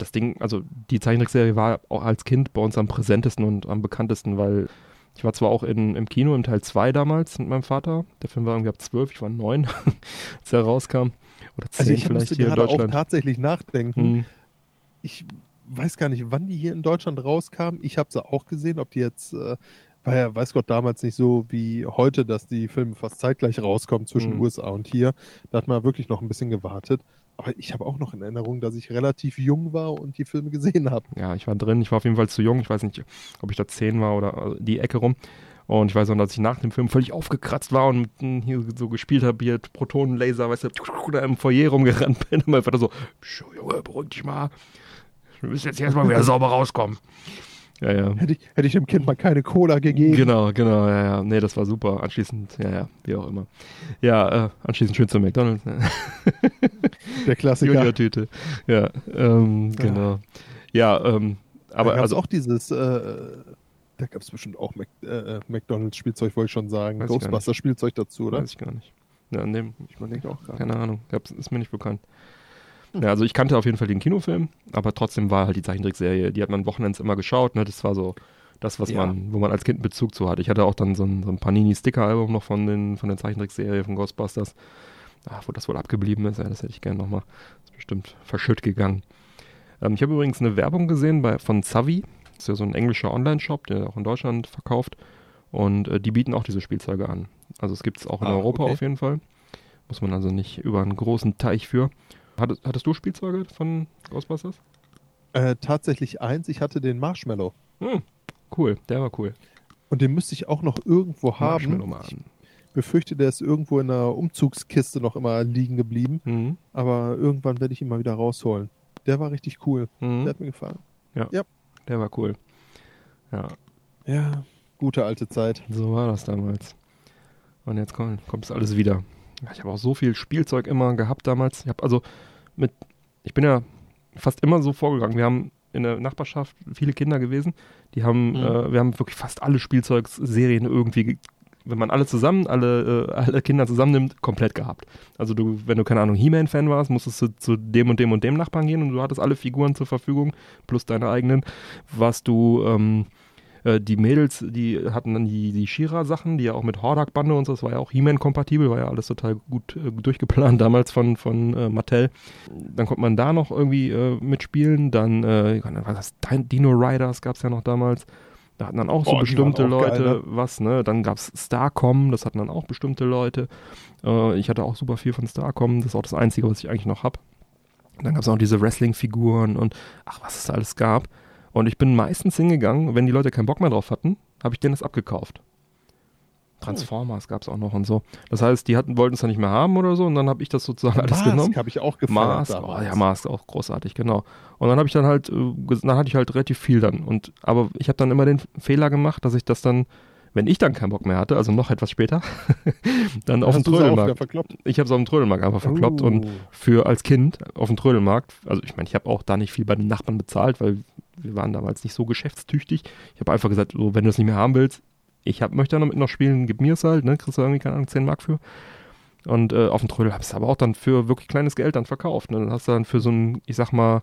Das Ding, also die Zeichentrickserie war auch als Kind bei uns am präsentesten und am bekanntesten, weil ich war zwar auch in, im Kino im Teil 2 damals mit meinem Vater. Der Film war irgendwie ab 12, ich war 9, als er rauskam. Oder 10 also ich vielleicht hier in Deutschland. auch tatsächlich nachdenken. Hm. Ich weiß gar nicht, wann die hier in Deutschland rauskamen. Ich habe sie auch gesehen, ob die jetzt, äh, war ja, weiß Gott, damals nicht so wie heute, dass die Filme fast zeitgleich rauskommen zwischen mhm. USA und hier. Da hat man wirklich noch ein bisschen gewartet. Ich habe auch noch in Erinnerung, dass ich relativ jung war und die Filme gesehen habe. Ja, ich war drin. Ich war auf jeden Fall zu jung. Ich weiß nicht, ob ich da zehn war oder also die Ecke rum. Und ich weiß auch, dass ich nach dem Film völlig aufgekratzt war und hier so gespielt habe, hier Protonenlaser, weißt du, da im Foyer rumgerannt bin. Und mein Vater so, Junge, beruhig dich mal. Wir müssen jetzt erstmal wieder sauber rauskommen. Ja, ja. Hätte ich, hätte ich dem Kind mal keine Cola gegeben. Genau, genau, ja, ja. Nee, das war super. Anschließend, ja, ja, wie auch immer. Ja, äh, anschließend schön zu McDonalds. Ne? Der Klassiker. Junior-Tüte. Ja, ähm, genau. Ja, ähm, aber. Da also auch dieses, äh, da gab es bestimmt auch Mac, äh, McDonalds-Spielzeug, wollte ich schon sagen. Ghostbuster-Spielzeug dazu, oder? Weiß ich gar nicht. Ja, an dem, ich meine, auch gar Keine Ahnung, gab's, ist mir nicht bekannt. Ja, also ich kannte auf jeden Fall den Kinofilm, aber trotzdem war halt die Zeichentrickserie, die hat man Wochenends immer geschaut, ne? Das war so Das, was Ja. man, wo man als Kind einen Bezug zu hatte. Ich hatte auch dann so ein, so ein Panini-Sticker-Album noch von, den, von der Zeichentrickserie von Ghostbusters. Ach, wo das wohl abgeblieben ist, ja, das hätte ich gerne nochmal. Ist bestimmt verschütt gegangen. Ähm, ich habe übrigens eine Werbung gesehen bei, von Zavi. Das ist ja so ein englischer Online-Shop, der auch in Deutschland verkauft. Und äh, die bieten auch diese Spielzeuge an. Also es gibt es auch in Ah, Europa okay. auf jeden Fall. Muss man also nicht über einen großen Teich für. Hattest, hattest du Spielzeuge von Ghostbusters? Äh, tatsächlich eins, ich hatte den Marshmallow. Hm, cool, der war cool. Und den müsste ich auch noch irgendwo Marshmallow haben. mal Ich an. befürchte, der ist irgendwo in einer Umzugskiste noch immer liegen geblieben. Mhm. Aber irgendwann werde ich ihn mal wieder rausholen. Der war richtig cool. Mhm. Der hat mir gefallen. Der war cool. Ja, Ja, gute alte Zeit. so war das damals. Und jetzt kommt, kommt es alles wieder. Ja, Ich habe auch so viel Spielzeug immer gehabt damals. Ich habe also mit, ich bin ja fast immer so vorgegangen. Wir haben in der Nachbarschaft viele Kinder gewesen. Die haben, Mhm. äh, wir haben wirklich fast alle Spielzeugserien irgendwie, ge- wenn man alle zusammen, alle, äh, alle Kinder zusammennimmt, komplett gehabt. Also du, wenn du keine Ahnung He-Man-Fan warst, musstest du zu dem und dem und dem Nachbarn gehen und du hattest alle Figuren zur Verfügung plus deine eigenen. Warst du ähm, äh, die Mädels, die hatten dann die, die Shira-Sachen, die ja auch mit Hordak-Bande und so, das war ja auch He-Man-kompatibel, war ja alles total gut äh, durchgeplant damals von, von äh, Mattel. Dann konnte man da noch irgendwie äh, mitspielen. Dann, äh, was war das Din- Dino Riders gab es ja noch damals. Da hatten dann auch so Oh, die bestimmte auch Leute geil, ne? was, ne? Dann gab es Starcom, das hatten dann auch bestimmte Leute. Äh, ich hatte auch super viel von Starcom, das ist auch das Einzige, was ich eigentlich noch habe. Dann gab es auch diese Wrestling-Figuren und ach, was es da alles gab. Und ich bin meistens hingegangen, wenn die Leute keinen Bock mehr drauf hatten, habe ich denen das abgekauft. Transformers gab es auch noch und so. Das heißt, die hatten, wollten es dann nicht mehr haben oder so und dann habe ich das sozusagen alles Mask genommen. habe ich auch gefeiert Mars, oh, ja, Mars auch großartig, genau. Und dann habe ich dann halt, äh, dann hatte ich halt relativ viel dann. Und aber ich habe dann immer den Fehler gemacht, dass ich das dann, wenn ich dann keinen Bock mehr hatte, also noch etwas später, dann auf dem Trödelmarkt. verkloppt? Ich habe es auf dem Trödelmarkt einfach verkloppt und Uh. für als Kind auf dem Trödelmarkt, also ich meine, ich habe auch da nicht viel bei den Nachbarn bezahlt, weil wir waren damals nicht so geschäftstüchtig. Ich habe einfach gesagt, so, wenn du es nicht mehr haben willst, ich hab, möchte damit noch spielen, gib mir es halt, ne? Kriegst du irgendwie, keine Ahnung, 10 Mark für. Und äh, auf dem Trödel habe ich es aber auch dann für wirklich kleines Geld dann verkauft. Ne? Dann hast du dann für so ein, ich sag mal,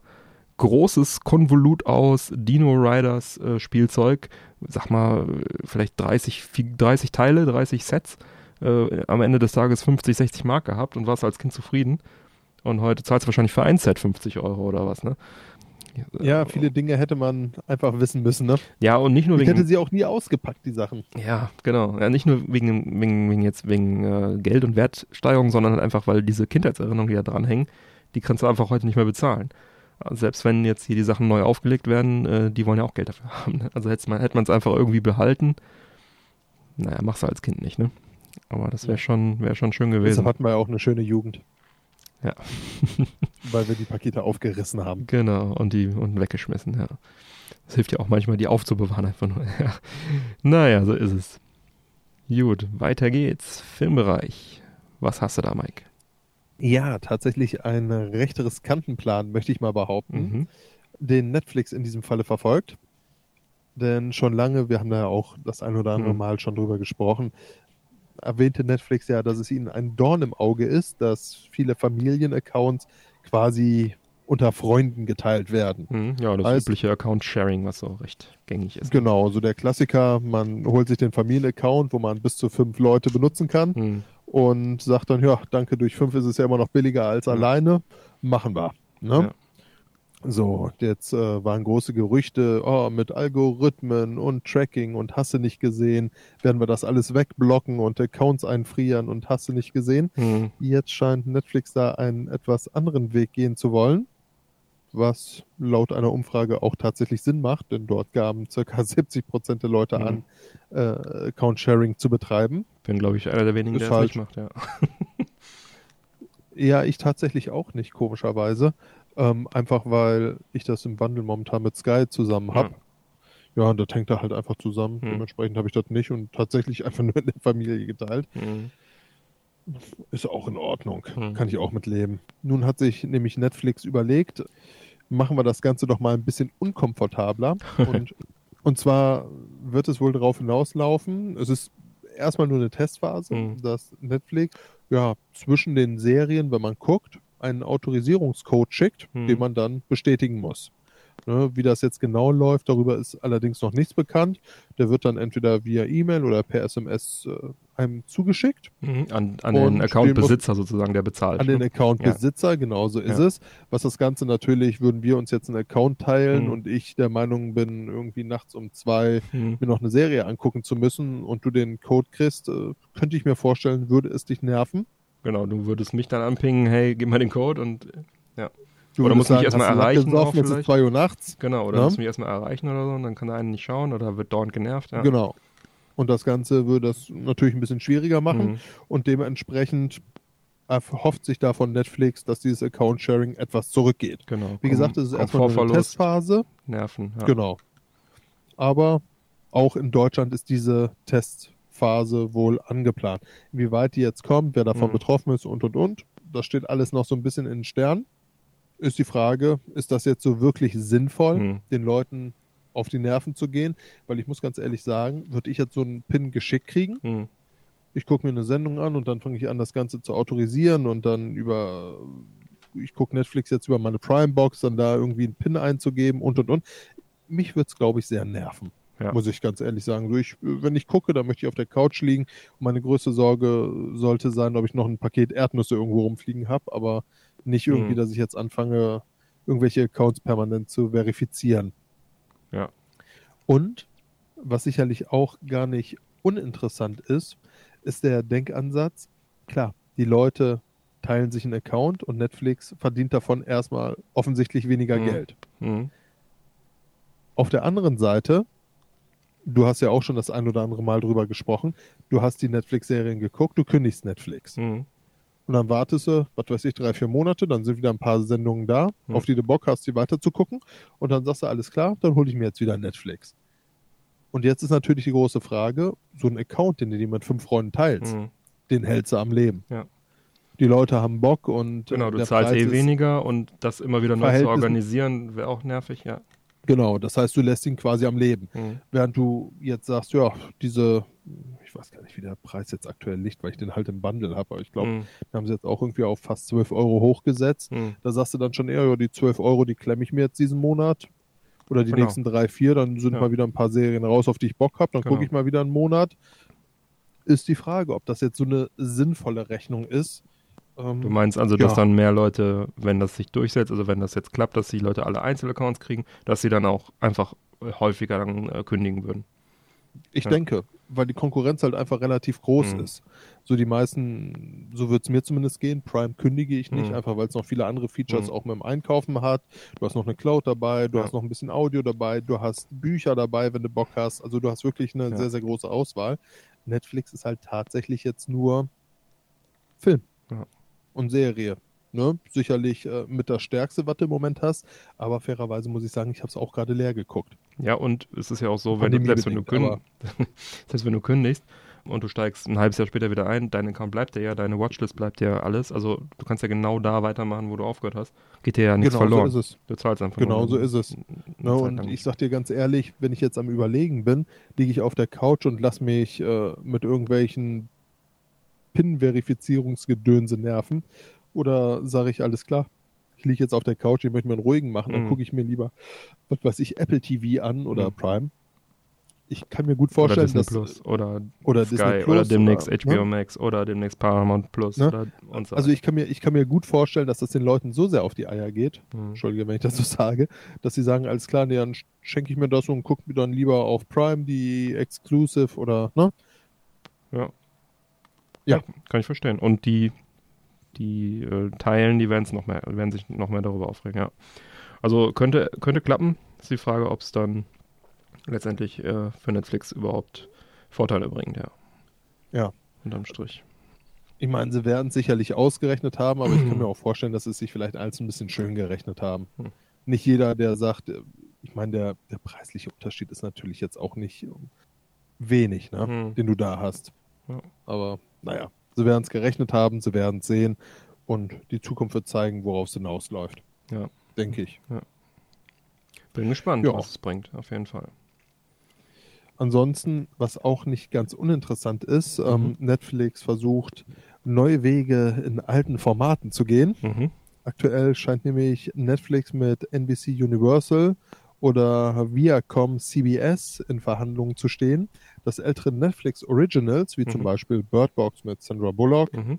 großes Konvolut aus Dino Riders äh, Spielzeug, sag mal, vielleicht 30, Fi- 30 Teile, 30 Sets, äh, am Ende des Tages 50, 60 Mark gehabt und warst als Kind zufrieden. Und heute zahlst du wahrscheinlich für ein Set 50 Euro oder was, ne? Ja, viele Dinge hätte man einfach wissen müssen, ne? Ja, und nicht nur Ich wegen. hätte sie auch nie ausgepackt, die Sachen. Ja, genau. Ja, nicht nur wegen, wegen, wegen jetzt wegen äh, Geld und Wertsteigerung, sondern halt einfach, weil diese Kindheitserinnerungen, die da dranhängen, die kannst du einfach heute nicht mehr bezahlen. Also selbst wenn jetzt hier die Sachen neu aufgelegt werden, äh, die wollen ja auch Geld dafür haben. Ne? Also hätte man hätte man es einfach irgendwie behalten. Naja, machst du als Kind nicht, ne? Aber das wäre schon, wäre schon schön gewesen. Deshalb hatten wir ja auch eine schöne Jugend. Ja. Weil wir die Pakete aufgerissen haben. Genau, und die und weggeschmissen, ja. Das hilft ja auch manchmal, die aufzubewahren einfach nur. Ja. Naja, so ist es. Gut, weiter geht's. Filmbereich. Was hast du da, Mike? Ja, tatsächlich ein recht riskanten Plan, möchte ich mal behaupten, Mhm. den Netflix in diesem Falle verfolgt. Denn schon lange, wir haben da ja auch das ein oder andere Mhm. Mal schon drüber gesprochen, erwähnte Netflix ja, dass es ihnen ein Dorn im Auge ist, dass viele Familienaccounts quasi unter Freunden geteilt werden. Mhm. Ja, das Heißt- übliche Account-Sharing, was so recht gängig ist. Genau, so der Klassiker, man holt sich den Familienaccount, wo man bis zu fünf Leute benutzen kann Mhm. Und sagt dann, ja, danke, durch fünf ist es ja immer noch billiger als Ja. alleine, machen wir. Ne? Ja. So, jetzt äh, waren große Gerüchte, oh, mit Algorithmen und Tracking und hast du nicht gesehen, werden wir das alles wegblocken und Accounts einfrieren und hast du nicht gesehen. Mhm. Jetzt scheint Netflix da einen etwas anderen Weg gehen zu wollen, was laut einer Umfrage auch tatsächlich Sinn macht, denn dort gaben circa 70 Prozent der Leute Mhm. an, äh, Account-Sharing zu betreiben. Bin, glaube ich, einer der wenigen, der es falsch. nicht macht, ja. Ja, ich tatsächlich auch nicht, komischerweise. Ähm, einfach weil ich das im Wandel momentan mit Sky zusammen habe. Ja. und das hängt da halt einfach zusammen. Hm. Dementsprechend habe ich das nicht und tatsächlich einfach nur in der Familie geteilt. Mhm. Ist auch in Ordnung. Hm. Kann ich auch mit leben. Nun hat sich nämlich Netflix überlegt, machen wir das Ganze doch mal ein bisschen unkomfortabler. und, und zwar wird es wohl darauf hinauslaufen, es ist erstmal nur eine Testphase, Hm. dass Netflix ja zwischen den Serien, wenn man guckt, einen Autorisierungscode schickt, Hm. den man dann bestätigen muss. Ne, wie das jetzt genau läuft, darüber ist allerdings noch nichts bekannt. Der wird dann entweder via E-Mail oder per SMS äh, einem zugeschickt. Mhm. An, an den Account-Besitzer sozusagen, der bezahlt. An den ne? Account-Besitzer, genau so ist Ja. es. Was das Ganze natürlich, würden wir uns jetzt einen Account teilen Mhm. und ich der Meinung bin, irgendwie nachts um zwei Mhm. mir noch eine Serie angucken zu müssen und du den Code kriegst, äh, könnte ich mir vorstellen, würde es dich nerven. Genau, du würdest mich dann anpingen, hey, gib mal den Code und Du Oder du mich erstmal erreichen auch jetzt ist vielleicht? 2 Uhr nachts. genau, oder Ja. musst du mich erstmal erreichen oder so und dann kann der einen nicht schauen oder wird dauernd genervt. Ja. Genau. Und das Ganze würde das natürlich ein bisschen schwieriger machen. Mhm. Und dementsprechend erhofft sich da von Netflix, dass dieses Account-Sharing etwas zurückgeht. Genau. Wie gesagt, es ist erstmal eine Testphase. Nerven. Ja. Genau. Aber auch in Deutschland ist diese Testphase wohl angeplant. Inwieweit die jetzt kommt, wer davon Mhm. betroffen ist und und und, das steht alles noch so ein bisschen in den Sternen. Ist die Frage, ist das jetzt so wirklich sinnvoll, Mhm. den Leuten auf die Nerven zu gehen? Weil ich muss ganz ehrlich sagen, würde ich jetzt so einen Pin geschickt kriegen, Mhm. ich gucke mir eine Sendung an und dann fange ich an, das Ganze zu autorisieren und dann über, ich gucke Netflix jetzt über meine Prime-Box, dann da irgendwie einen PIN einzugeben und und und. Mich würde es, glaube ich, sehr nerven. Ja. Muss ich ganz ehrlich sagen. So, ich, wenn ich gucke, dann möchte ich auf der Couch liegen. Und meine größte Sorge sollte sein, ob ich noch ein Paket Erdnüsse irgendwo rumfliegen habe, aber nicht irgendwie, Mhm. dass ich jetzt anfange, irgendwelche Accounts permanent zu verifizieren. Ja. Und was sicherlich auch gar nicht uninteressant ist, ist der Denkansatz, klar, die Leute teilen sich einen Account und Netflix verdient davon erstmal offensichtlich weniger Mhm. Geld. Mhm. Auf der anderen Seite, du hast ja auch schon das ein oder andere Mal drüber gesprochen, du hast die Netflix-Serien geguckt, du kündigst Netflix. Mhm. Und dann wartest du, was weiß ich, drei, vier Monate, dann sind wieder ein paar Sendungen da, Mhm. auf die du Bock hast, die weiter zu gucken. Und dann sagst du, alles klar, dann hole ich mir jetzt wieder Netflix. Und jetzt ist natürlich die große Frage, so ein Account, den du dir mit fünf Freunden teilst, Mhm. den hältst du am Leben. Ja. Die Leute haben Bock und Genau, äh, du der zahlst Preis eh weniger und das immer wieder neu zu organisieren, wäre auch nervig, ja. Genau, das heißt, du lässt ihn quasi am Leben. Mhm. Während du jetzt sagst, ja, diese, ich weiß gar nicht, wie der Preis jetzt aktuell liegt, weil ich den halt im Bundle habe, aber ich glaube, Mhm. wir haben sie jetzt auch irgendwie auf fast 12 Euro hochgesetzt. Mhm. Da sagst du dann schon eher, ja, die 12 Euro, die klemme ich mir jetzt diesen Monat. Oder die Genau. nächsten drei, vier, dann sind Ja. mal wieder ein paar Serien raus, auf die ich Bock habe, dann Genau. gucke ich mal wieder einen Monat. Ist die Frage, ob das jetzt so eine sinnvolle Rechnung ist. Ähm, Du meinst also, dass Ja. dann mehr Leute, wenn das sich durchsetzt, also wenn das jetzt klappt, dass die Leute alle Einzelaccounts kriegen, dass sie dann auch einfach häufiger dann äh, kündigen würden. Ich Ja. denke, weil die Konkurrenz halt einfach relativ groß Mhm. ist. So die meisten, so wird es mir zumindest gehen, Prime kündige ich nicht, Mhm. einfach weil es noch viele andere Features Mhm. auch mit dem Einkaufen hat. Du hast noch eine Cloud dabei, du Ja. hast noch ein bisschen Audio dabei, du hast Bücher dabei, wenn du Bock hast. Also du hast wirklich eine Ja. sehr, sehr große Auswahl. Netflix ist halt tatsächlich jetzt nur Film Ja. und Serie. Ne? Sicherlich äh, mit das Stärkste, was du im Moment hast, aber fairerweise muss ich sagen, ich habe es auch gerade leer geguckt. Ja, und es ist ja auch so, wenn du, selbst wenn du, kündigst, selbst wenn du kündigst und du steigst ein halbes Jahr später wieder ein, dein Account bleibt ja, deine Watchlist bleibt dir alles. Also du kannst ja genau da weitermachen, wo du aufgehört hast. Geht dir ja nichts genau verloren. so ist es. Du zahlst einfach Genau so ist es. Ne, und ich sag dir ganz ehrlich, wenn ich jetzt am Überlegen bin, liege ich auf der Couch und lass mich äh, mit irgendwelchen PIN-Verifizierungsgedönse nerven. Oder sage ich, alles klar, ich liege jetzt auf der Couch, ich möchte mir einen ruhigen machen, dann Mhm. gucke ich mir lieber, was weiß ich, Apple TV an oder Mhm. Prime. Ich kann mir gut oder vorstellen, Disney dass Plus oder, oder Sky Disney Plus oder demnächst oder, HBO ne? Max oder demnächst Paramount Plus Ne? oder und so Also ich kann mir, ich kann mir gut vorstellen, dass das den Leuten so sehr auf die Eier geht, Mhm. Entschuldige, wenn ich das so sage, dass sie sagen, alles klar, nee, dann schenke ich mir das und gucke mir dann lieber auf Prime die Exclusive oder, ne? Ja. Ja. Kann ich verstehen. Und die, die äh, Teilen, die noch mehr, werden sich noch mehr darüber aufregen, ja. Also könnte, könnte klappen. Ist die Frage, ob es dann letztendlich äh, für Netflix überhaupt Vorteile bringt, ja. Ja. Unterm Strich. Ich meine, sie werden es sicherlich ausgerechnet haben, aber ich kann mir auch vorstellen, dass sie es sich vielleicht alles ein bisschen schön gerechnet haben. Hm. Nicht jeder, der sagt, äh, ich meine, der, der preisliche Unterschied ist natürlich jetzt auch nicht wenig, ne, Hm. den du da hast. Ja. Aber naja, sie werden es gerechnet haben, sie werden es sehen und die Zukunft wird zeigen, worauf es hinausläuft. Ja. Denke ich. Bin gespannt, Ja. was es bringt, auf jeden Fall. Ansonsten, was auch nicht ganz uninteressant ist, ähm, Mhm. Netflix versucht, neue Wege in alten Formaten zu gehen. Mhm. Aktuell scheint nämlich Netflix mit NBC Universal oder Viacom CBS in Verhandlungen zu stehen, dass ältere Netflix Originals, wie zum Mhm. Beispiel Bird Box mit Sandra Bullock, Mhm.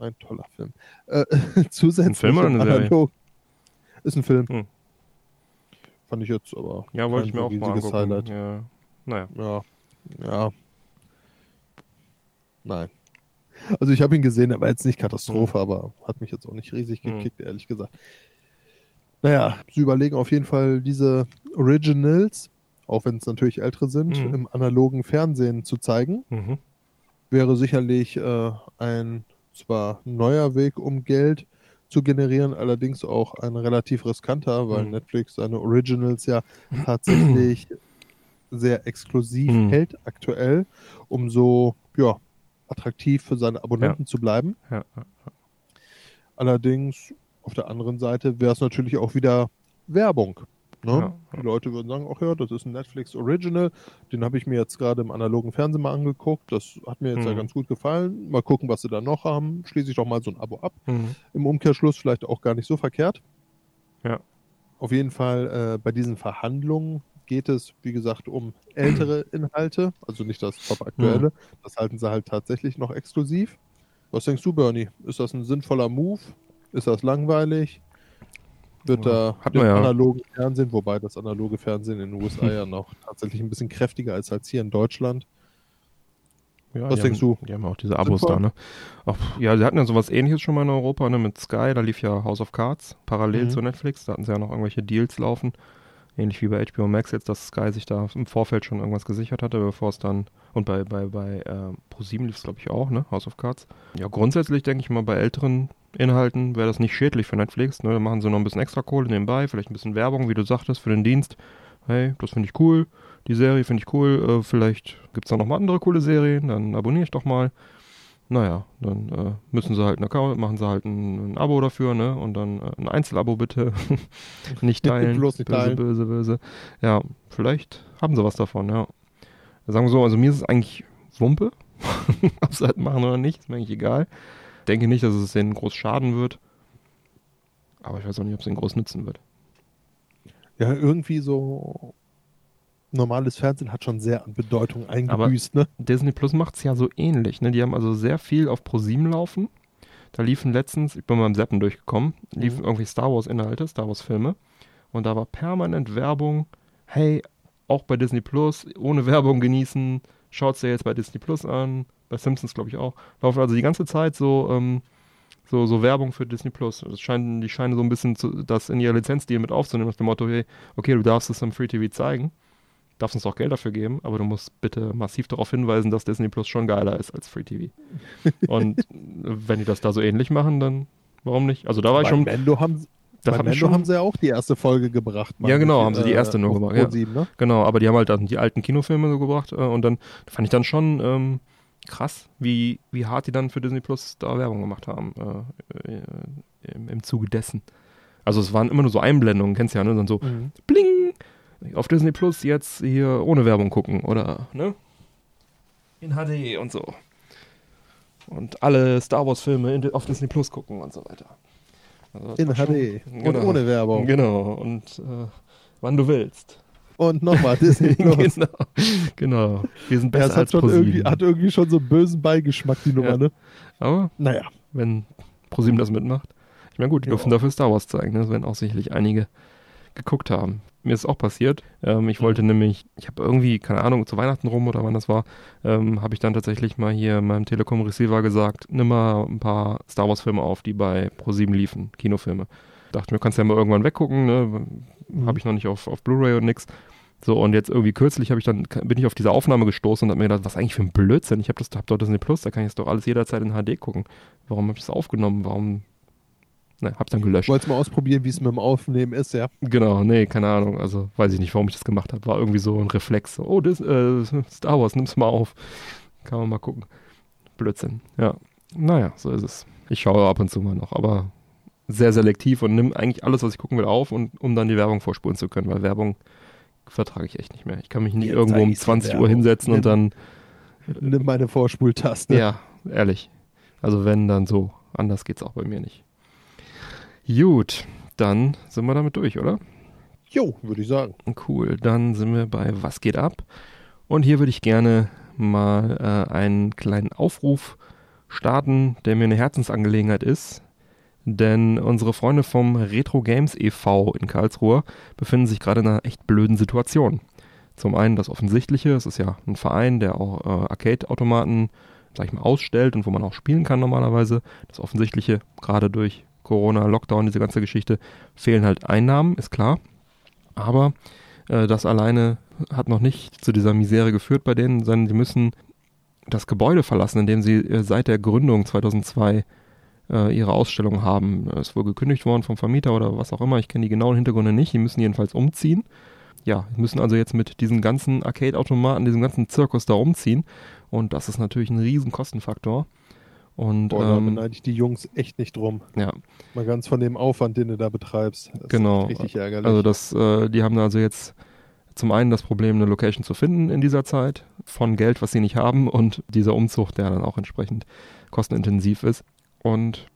ein toller Film, äh, zusätzlich Film oder eine im Serie? Analog- Ist ein Film. Hm. Fand ich jetzt aber Ja, wollte ich mir auch mal angucken. Highlight. Ja. Naja. Ja, ja. Nein. Also ich habe ihn gesehen, er war jetzt nicht Katastrophe, aber hat mich jetzt auch nicht riesig Mhm. gekickt, ehrlich gesagt. Naja, sie überlegen auf jeden Fall diese Originals, auch wenn es natürlich ältere sind, Mhm. im analogen Fernsehen zu zeigen. Mhm. Wäre sicherlich äh, ein zwar neuer Weg, um Geld zu generieren, allerdings auch ein relativ riskanter, weil Mhm. Netflix seine Originals ja tatsächlich sehr exklusiv Mhm. hält aktuell, um so ja, attraktiv für seine Abonnenten zu bleiben. Ja. Allerdings auf der anderen Seite wäre es natürlich auch wieder Werbung. Ne? Ja, ja. Die Leute würden sagen, ach ja, das ist ein Netflix Original, den habe ich mir jetzt gerade im analogen Fernsehen mal angeguckt, das hat mir jetzt ja Mhm. ganz gut gefallen. Mal gucken, was sie da noch haben. Schließe ich doch mal so ein Abo ab. Mhm. Im Umkehrschluss vielleicht auch gar nicht so verkehrt. Ja. Auf jeden Fall äh, bei diesen Verhandlungen geht es, wie gesagt, um ältere Inhalte, also nicht das top aktuelle. Das halten sie halt tatsächlich noch exklusiv. Was denkst du, Bernie? Ist das ein sinnvoller Move? Ist das langweilig? Wird Ja, da hat man ja. analogen Fernsehen, wobei das analoge Fernsehen in den USA ja noch tatsächlich ein bisschen kräftiger ist als hier in Deutschland. Ja, Was denkst haben, du? Die haben auch diese Abos Sinnvoll? da, ne? Auch, ja, sie hatten ja sowas ähnliches schon mal in Europa, ne? Mit Sky, da lief ja House of Cards parallel Mhm. zu Netflix. Da hatten sie ja noch irgendwelche Deals laufen. Ähnlich wie bei HBO Max jetzt, dass Sky sich da im Vorfeld schon irgendwas gesichert hatte, bevor es dann. Und bei, bei, bei äh, Pro7 lief es, glaube ich, auch, ne? House of Cards. Ja, grundsätzlich denke ich mal, bei älteren Inhalten wäre das nicht schädlich für Netflix. Ne? Da machen sie noch ein bisschen extra Kohle nebenbei, vielleicht ein bisschen Werbung, wie du sagtest, für den Dienst. Hey, das finde ich cool. Die Serie finde ich cool. Äh, vielleicht gibt es da noch mal andere coole Serien. Dann abonniere ich doch mal. Naja, dann äh, müssen sie halt einen Account, machen sie halt ein, ein Abo dafür, ne? Und dann äh, ein Einzelabo bitte. nicht teilen. Bloß nicht böse, teilen. böse, böse. Ja, vielleicht haben sie was davon, ja. Sagen wir so, also mir ist es eigentlich Wumpe, ob sie halt machen oder nicht, ist mir eigentlich egal. Denke nicht, dass es denen groß schaden wird. Aber ich weiß auch nicht, ob es denen groß nützen wird. Ja, irgendwie so normales Fernsehen hat schon sehr an Bedeutung eingebüßt, ne? Disney Plus macht es ja so ähnlich. Ne? Die haben also sehr viel auf ProSieben laufen. Da liefen letztens, ich bin mal im Seppen durchgekommen, liefen Mhm. irgendwie Star Wars Inhalte, Star Wars Filme. Und da war permanent Werbung. Hey, auch bei Disney Plus, ohne Werbung genießen. Schaut's dir jetzt bei Disney Plus an. Bei Simpsons, glaube ich, auch. Laufen also die ganze Zeit so, ähm, so, so Werbung für Disney Plus. Das scheinen, die scheinen so ein bisschen zu, das in ihr Lizenzdeal mit aufzunehmen, nach dem Motto, hey, okay, du darfst es am Free TV zeigen darfst uns auch Geld dafür geben, aber du musst bitte massiv darauf hinweisen, dass Disney Plus schon geiler ist als Free TV. Und wenn die das da so ähnlich machen, dann warum nicht? Also da war ich bei schon, Mendo haben, das Mendo schon, haben sie ja auch die erste Folge gebracht. Ja, genau, ich, haben sie die erste nur auf gemacht, ja. Pro7, ne? genau, aber die haben halt dann die alten Kinofilme so gebracht äh, und dann fand ich dann schon ähm, krass, wie, wie hart die dann für Disney Plus da Werbung gemacht haben äh, äh, im, im Zuge dessen. Also es waren immer nur so Einblendungen, kennst du ja, ne? Dann so, Mhm. bling, auf Disney Plus jetzt hier ohne Werbung gucken oder ne? In HD und so. Und alle Star Wars Filme in, auf Disney Plus gucken und so weiter. Also In war schon- HD und Genau. ohne Werbung. Genau, und äh, wann du willst. Und nochmal Disney Plus. genau, genau. Wir sind Ja, besser es hat, als schon ProSieben. irgendwie, hat irgendwie schon so einen bösen Beigeschmack, die Nummer, Ja. ne? Aber Naja. wenn ProSieben das mitmacht. Ich meine, gut, die Ja. dürfen dafür Star Wars zeigen. Ne? Das werden auch sicherlich einige geguckt haben. Mir ist auch passiert. Ähm, ich wollte nämlich, ich habe irgendwie, keine Ahnung, zu Weihnachten rum oder wann das war, ähm, habe ich dann tatsächlich mal hier meinem Telekom-Receiver gesagt, nimm mal ein paar Star Wars-Filme auf, die bei ProSieben liefen, Kinofilme. Dachte mir, kannst ja mal irgendwann weggucken, ne? Habe ich noch nicht auf, auf Blu-ray und nix. So, und jetzt irgendwie kürzlich habe ich dann, bin ich auf diese Aufnahme gestoßen und habe mir gedacht, was eigentlich für ein Blödsinn. Ich habe das, hab doch Disney Plus, da kann ich jetzt doch alles jederzeit in HD gucken. Warum habe ich das aufgenommen? Warum? Ne, hab's dann gelöscht. wollte mal ausprobieren, wie es mit dem Aufnehmen ist, ja. Genau, nee, keine Ahnung. Also weiß ich nicht, warum ich das gemacht habe. War irgendwie so ein Reflex. So, oh, das, äh, Star Wars, nimm's mal auf. Kann man mal gucken. Blödsinn. Ja. Naja, so ist es. Ich schaue ab und zu mal noch, aber sehr selektiv und nimm eigentlich alles, was ich gucken will, auf, und, um dann die Werbung vorspulen zu können, weil Werbung vertrage ich echt nicht mehr. Ich kann mich nicht Jetzt irgendwo um ich's 20 Uhr Werbung. hinsetzen und dann, Nimm meine Vorspultaste. ja, ehrlich. Also wenn, dann so. Anders geht's auch bei mir nicht. Gut, dann sind wir damit durch, oder? Jo, würde ich sagen. Cool, dann sind wir bei Was geht ab? Und hier würde ich gerne mal äh, einen kleinen Aufruf starten, der mir eine Herzensangelegenheit ist. Denn unsere Freunde vom Retro Games e.V. in Karlsruhe befinden sich gerade in einer echt blöden Situation. Zum einen das Offensichtliche, es ist ja ein Verein, der auch äh, Arcade-Automaten, sag ich mal, ausstellt und wo man auch spielen kann normalerweise. Das Offensichtliche, gerade durch Corona, Lockdown, diese ganze Geschichte, fehlen halt Einnahmen, ist klar. Aber äh, das alleine hat noch nicht zu dieser Misere geführt bei denen, sondern sie müssen das Gebäude verlassen, in dem sie äh, seit der Gründung 2002 äh, ihre Ausstellung haben. Es ist wohl gekündigt worden vom Vermieter oder was auch immer. Ich kenne die genauen Hintergründe nicht. Die müssen jedenfalls umziehen. Ja, müssen also jetzt mit diesen ganzen Arcade-Automaten, diesem ganzen Zirkus da umziehen. Und das ist natürlich ein riesen Kostenfaktor. Und, Boah, da ähm, beneide ich die Jungs echt nicht drum. ja, Mal ganz von dem Aufwand, den du da betreibst. Das Genau. Richtig ärgerlich. Also das, äh, die haben also jetzt zum einen das Problem, eine Location zu finden in dieser Zeit, von Geld, was sie nicht haben, und dieser Umzug, der dann auch entsprechend kostenintensiv ist. Und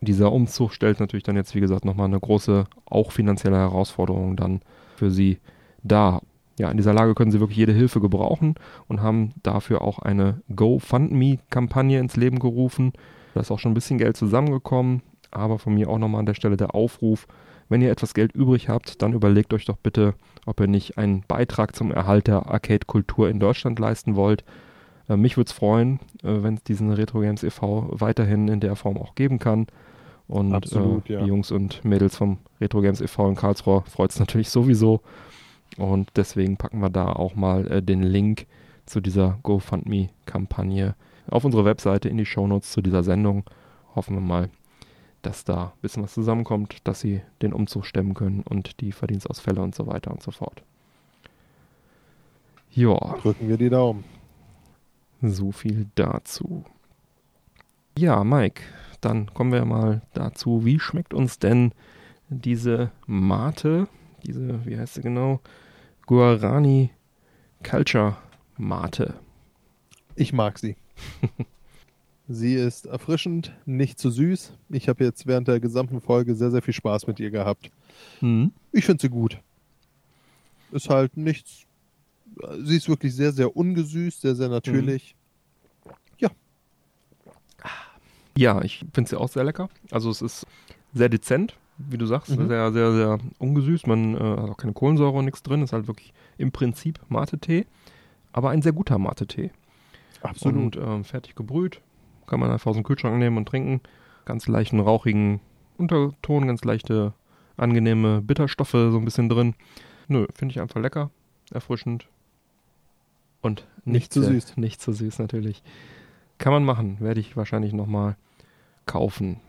dieser Umzug stellt natürlich dann jetzt, wie gesagt, nochmal eine große, auch finanzielle Herausforderung dann für sie dar. Ja, in dieser Lage können sie wirklich jede Hilfe gebrauchen und haben dafür auch eine GoFundMe-Kampagne ins Leben gerufen. Da ist auch schon ein bisschen Geld zusammengekommen, aber von mir auch nochmal an der Stelle der Aufruf, wenn ihr etwas Geld übrig habt, dann überlegt euch doch bitte, ob ihr nicht einen Beitrag zum Erhalt der Arcade-Kultur in Deutschland leisten wollt. Äh, mich würde es freuen, äh, wenn es diesen Retro Games e.V. weiterhin in der Form auch geben kann. Und Absolut, äh, ja. die Jungs und Mädels vom Retro Games e.V. in Karlsruhe freut es natürlich sowieso. Und deswegen packen wir da auch mal den Link zu dieser GoFundMe-Kampagne auf unsere Webseite in die Shownotes zu dieser Sendung. Hoffen wir mal, dass da ein bisschen was zusammenkommt, dass sie den Umzug stemmen können und die Verdienstausfälle und so weiter und so fort. Ja, Drücken wir die Daumen. So viel dazu. Ja, Mike, dann kommen wir mal dazu, wie schmeckt uns denn diese Mate, diese, wie heißt sie genau? Guarani Culture Mate. Ich mag sie. sie ist erfrischend, nicht zu süß. Ich habe jetzt während der gesamten Folge sehr, sehr viel Spaß mit ihr gehabt. Mhm. Ich finde sie gut. Ist halt nichts. Sie ist wirklich sehr, sehr ungesüßt, sehr, sehr natürlich. Ja, ich finde sie auch sehr lecker. Also es ist sehr dezent, wie du sagst, Mhm. sehr, sehr, sehr ungesüßt. Man äh, hat auch keine Kohlensäure und nichts drin. Ist halt wirklich im Prinzip Mate-Tee, aber ein sehr guter Mate-Tee. Absolut. Und ähm, fertig gebrüht. Kann man einfach aus dem Kühlschrank nehmen und trinken. Ganz leichten, rauchigen Unterton, ganz leichte, angenehme Bitterstoffe so ein bisschen drin. Nö, finde ich einfach lecker, erfrischend. Und nicht, Nicht zu süß. Nicht zu süß natürlich. Kann man machen, werde ich wahrscheinlich nochmal kaufen.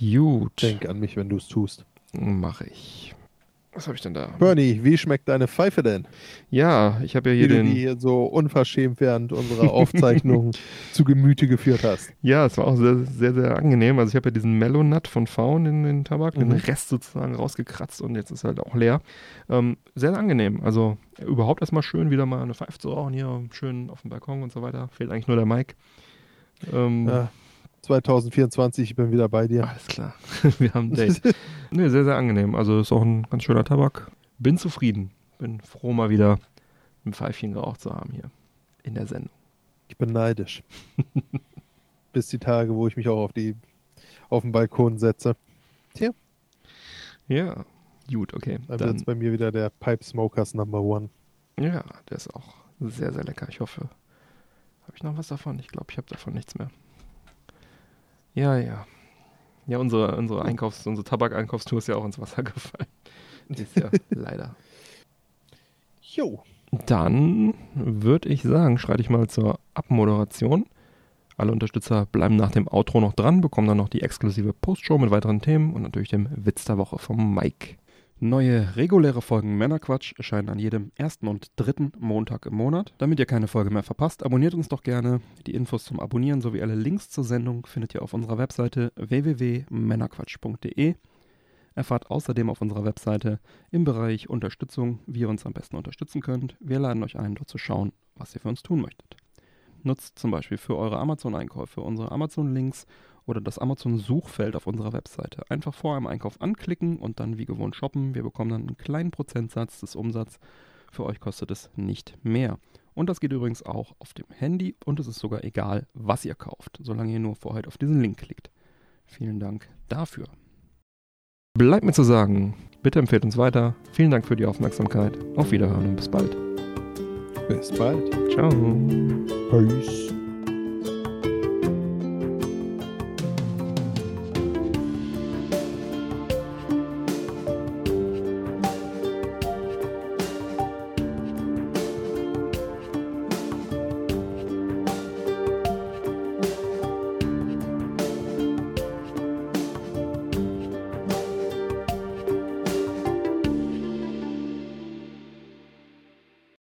Gut, Denk an mich, wenn du es tust. mache ich. Was habe ich denn da? Bernie, wie schmeckt deine Pfeife denn? Ja, ich habe ja Wie hier du den. die hier so unverschämt während unserer Aufzeichnung zu Gemüte geführt hast. Ja, es war auch sehr, sehr, sehr angenehm. Also ich habe ja diesen Mellow-Nut von Faun in den Tabak, den Mhm. Rest sozusagen rausgekratzt und jetzt ist halt auch leer. Ähm, sehr, sehr angenehm. Also überhaupt erstmal schön, wieder mal eine Pfeife zu rauchen hier, schön auf dem Balkon und so weiter. Fehlt eigentlich nur der Mike. Ähm, Ja, 2024, ich bin wieder bei dir. Alles klar. Wir haben ein Date. nee, sehr, sehr angenehm. Also ist auch ein ganz schöner Tabak. Bin zufrieden. Bin froh, mal wieder ein Pfeifchen geraucht zu haben hier in der Sendung. Ich bin neidisch. Bis die Tage, wo ich mich auch auf die auf den Balkon setze. Ja, gut, okay. Dann, Dann, wird's bei mir wieder der Pipe Smokers Number One. ja, der ist auch sehr, sehr lecker. Ich hoffe. Habe ich noch was davon? Ich glaube, ich habe davon nichts mehr. Ja, ja. Ja, unsere, unsere Einkaufs-, unsere Tabakeinkaufstour ist ja auch ins Wasser gefallen. Ist ja leider. Jo. Dann würde ich sagen, schreite ich mal zur Abmoderation. Alle Unterstützer bleiben nach dem Outro noch dran, bekommen dann noch die exklusive Postshow mit weiteren Themen und natürlich dem Witz der Woche vom Mike. Neue reguläre Folgen Männerquatsch erscheinen an jedem ersten und dritten Montag im Monat. Damit ihr keine Folge mehr verpasst, abonniert uns doch gerne. Die Infos zum Abonnieren sowie alle Links zur Sendung findet ihr auf unserer Webseite www.männerquatsch.de. Erfahrt außerdem auf unserer Webseite im Bereich Unterstützung, wie ihr uns am besten unterstützen könnt. Wir laden euch ein, dort zu schauen, was ihr für uns tun möchtet. Nutzt zum Beispiel für eure Amazon-Einkäufe unsere Amazon-Links oder das Amazon-Suchfeld auf unserer Webseite. Einfach vor einem Einkauf anklicken und dann wie gewohnt shoppen. Wir bekommen dann einen kleinen Prozentsatz des Umsatzes. Für euch kostet es nicht mehr. Und das geht übrigens auch auf dem Handy und es ist sogar egal, was ihr kauft, solange ihr nur vorher auf diesen Link klickt. Vielen Dank dafür. Bleibt mir zu sagen, bitte empfehlt uns weiter. Vielen Dank für die Aufmerksamkeit. Auf Wiederhören und bis bald. Bis bald. Ciao. Peace.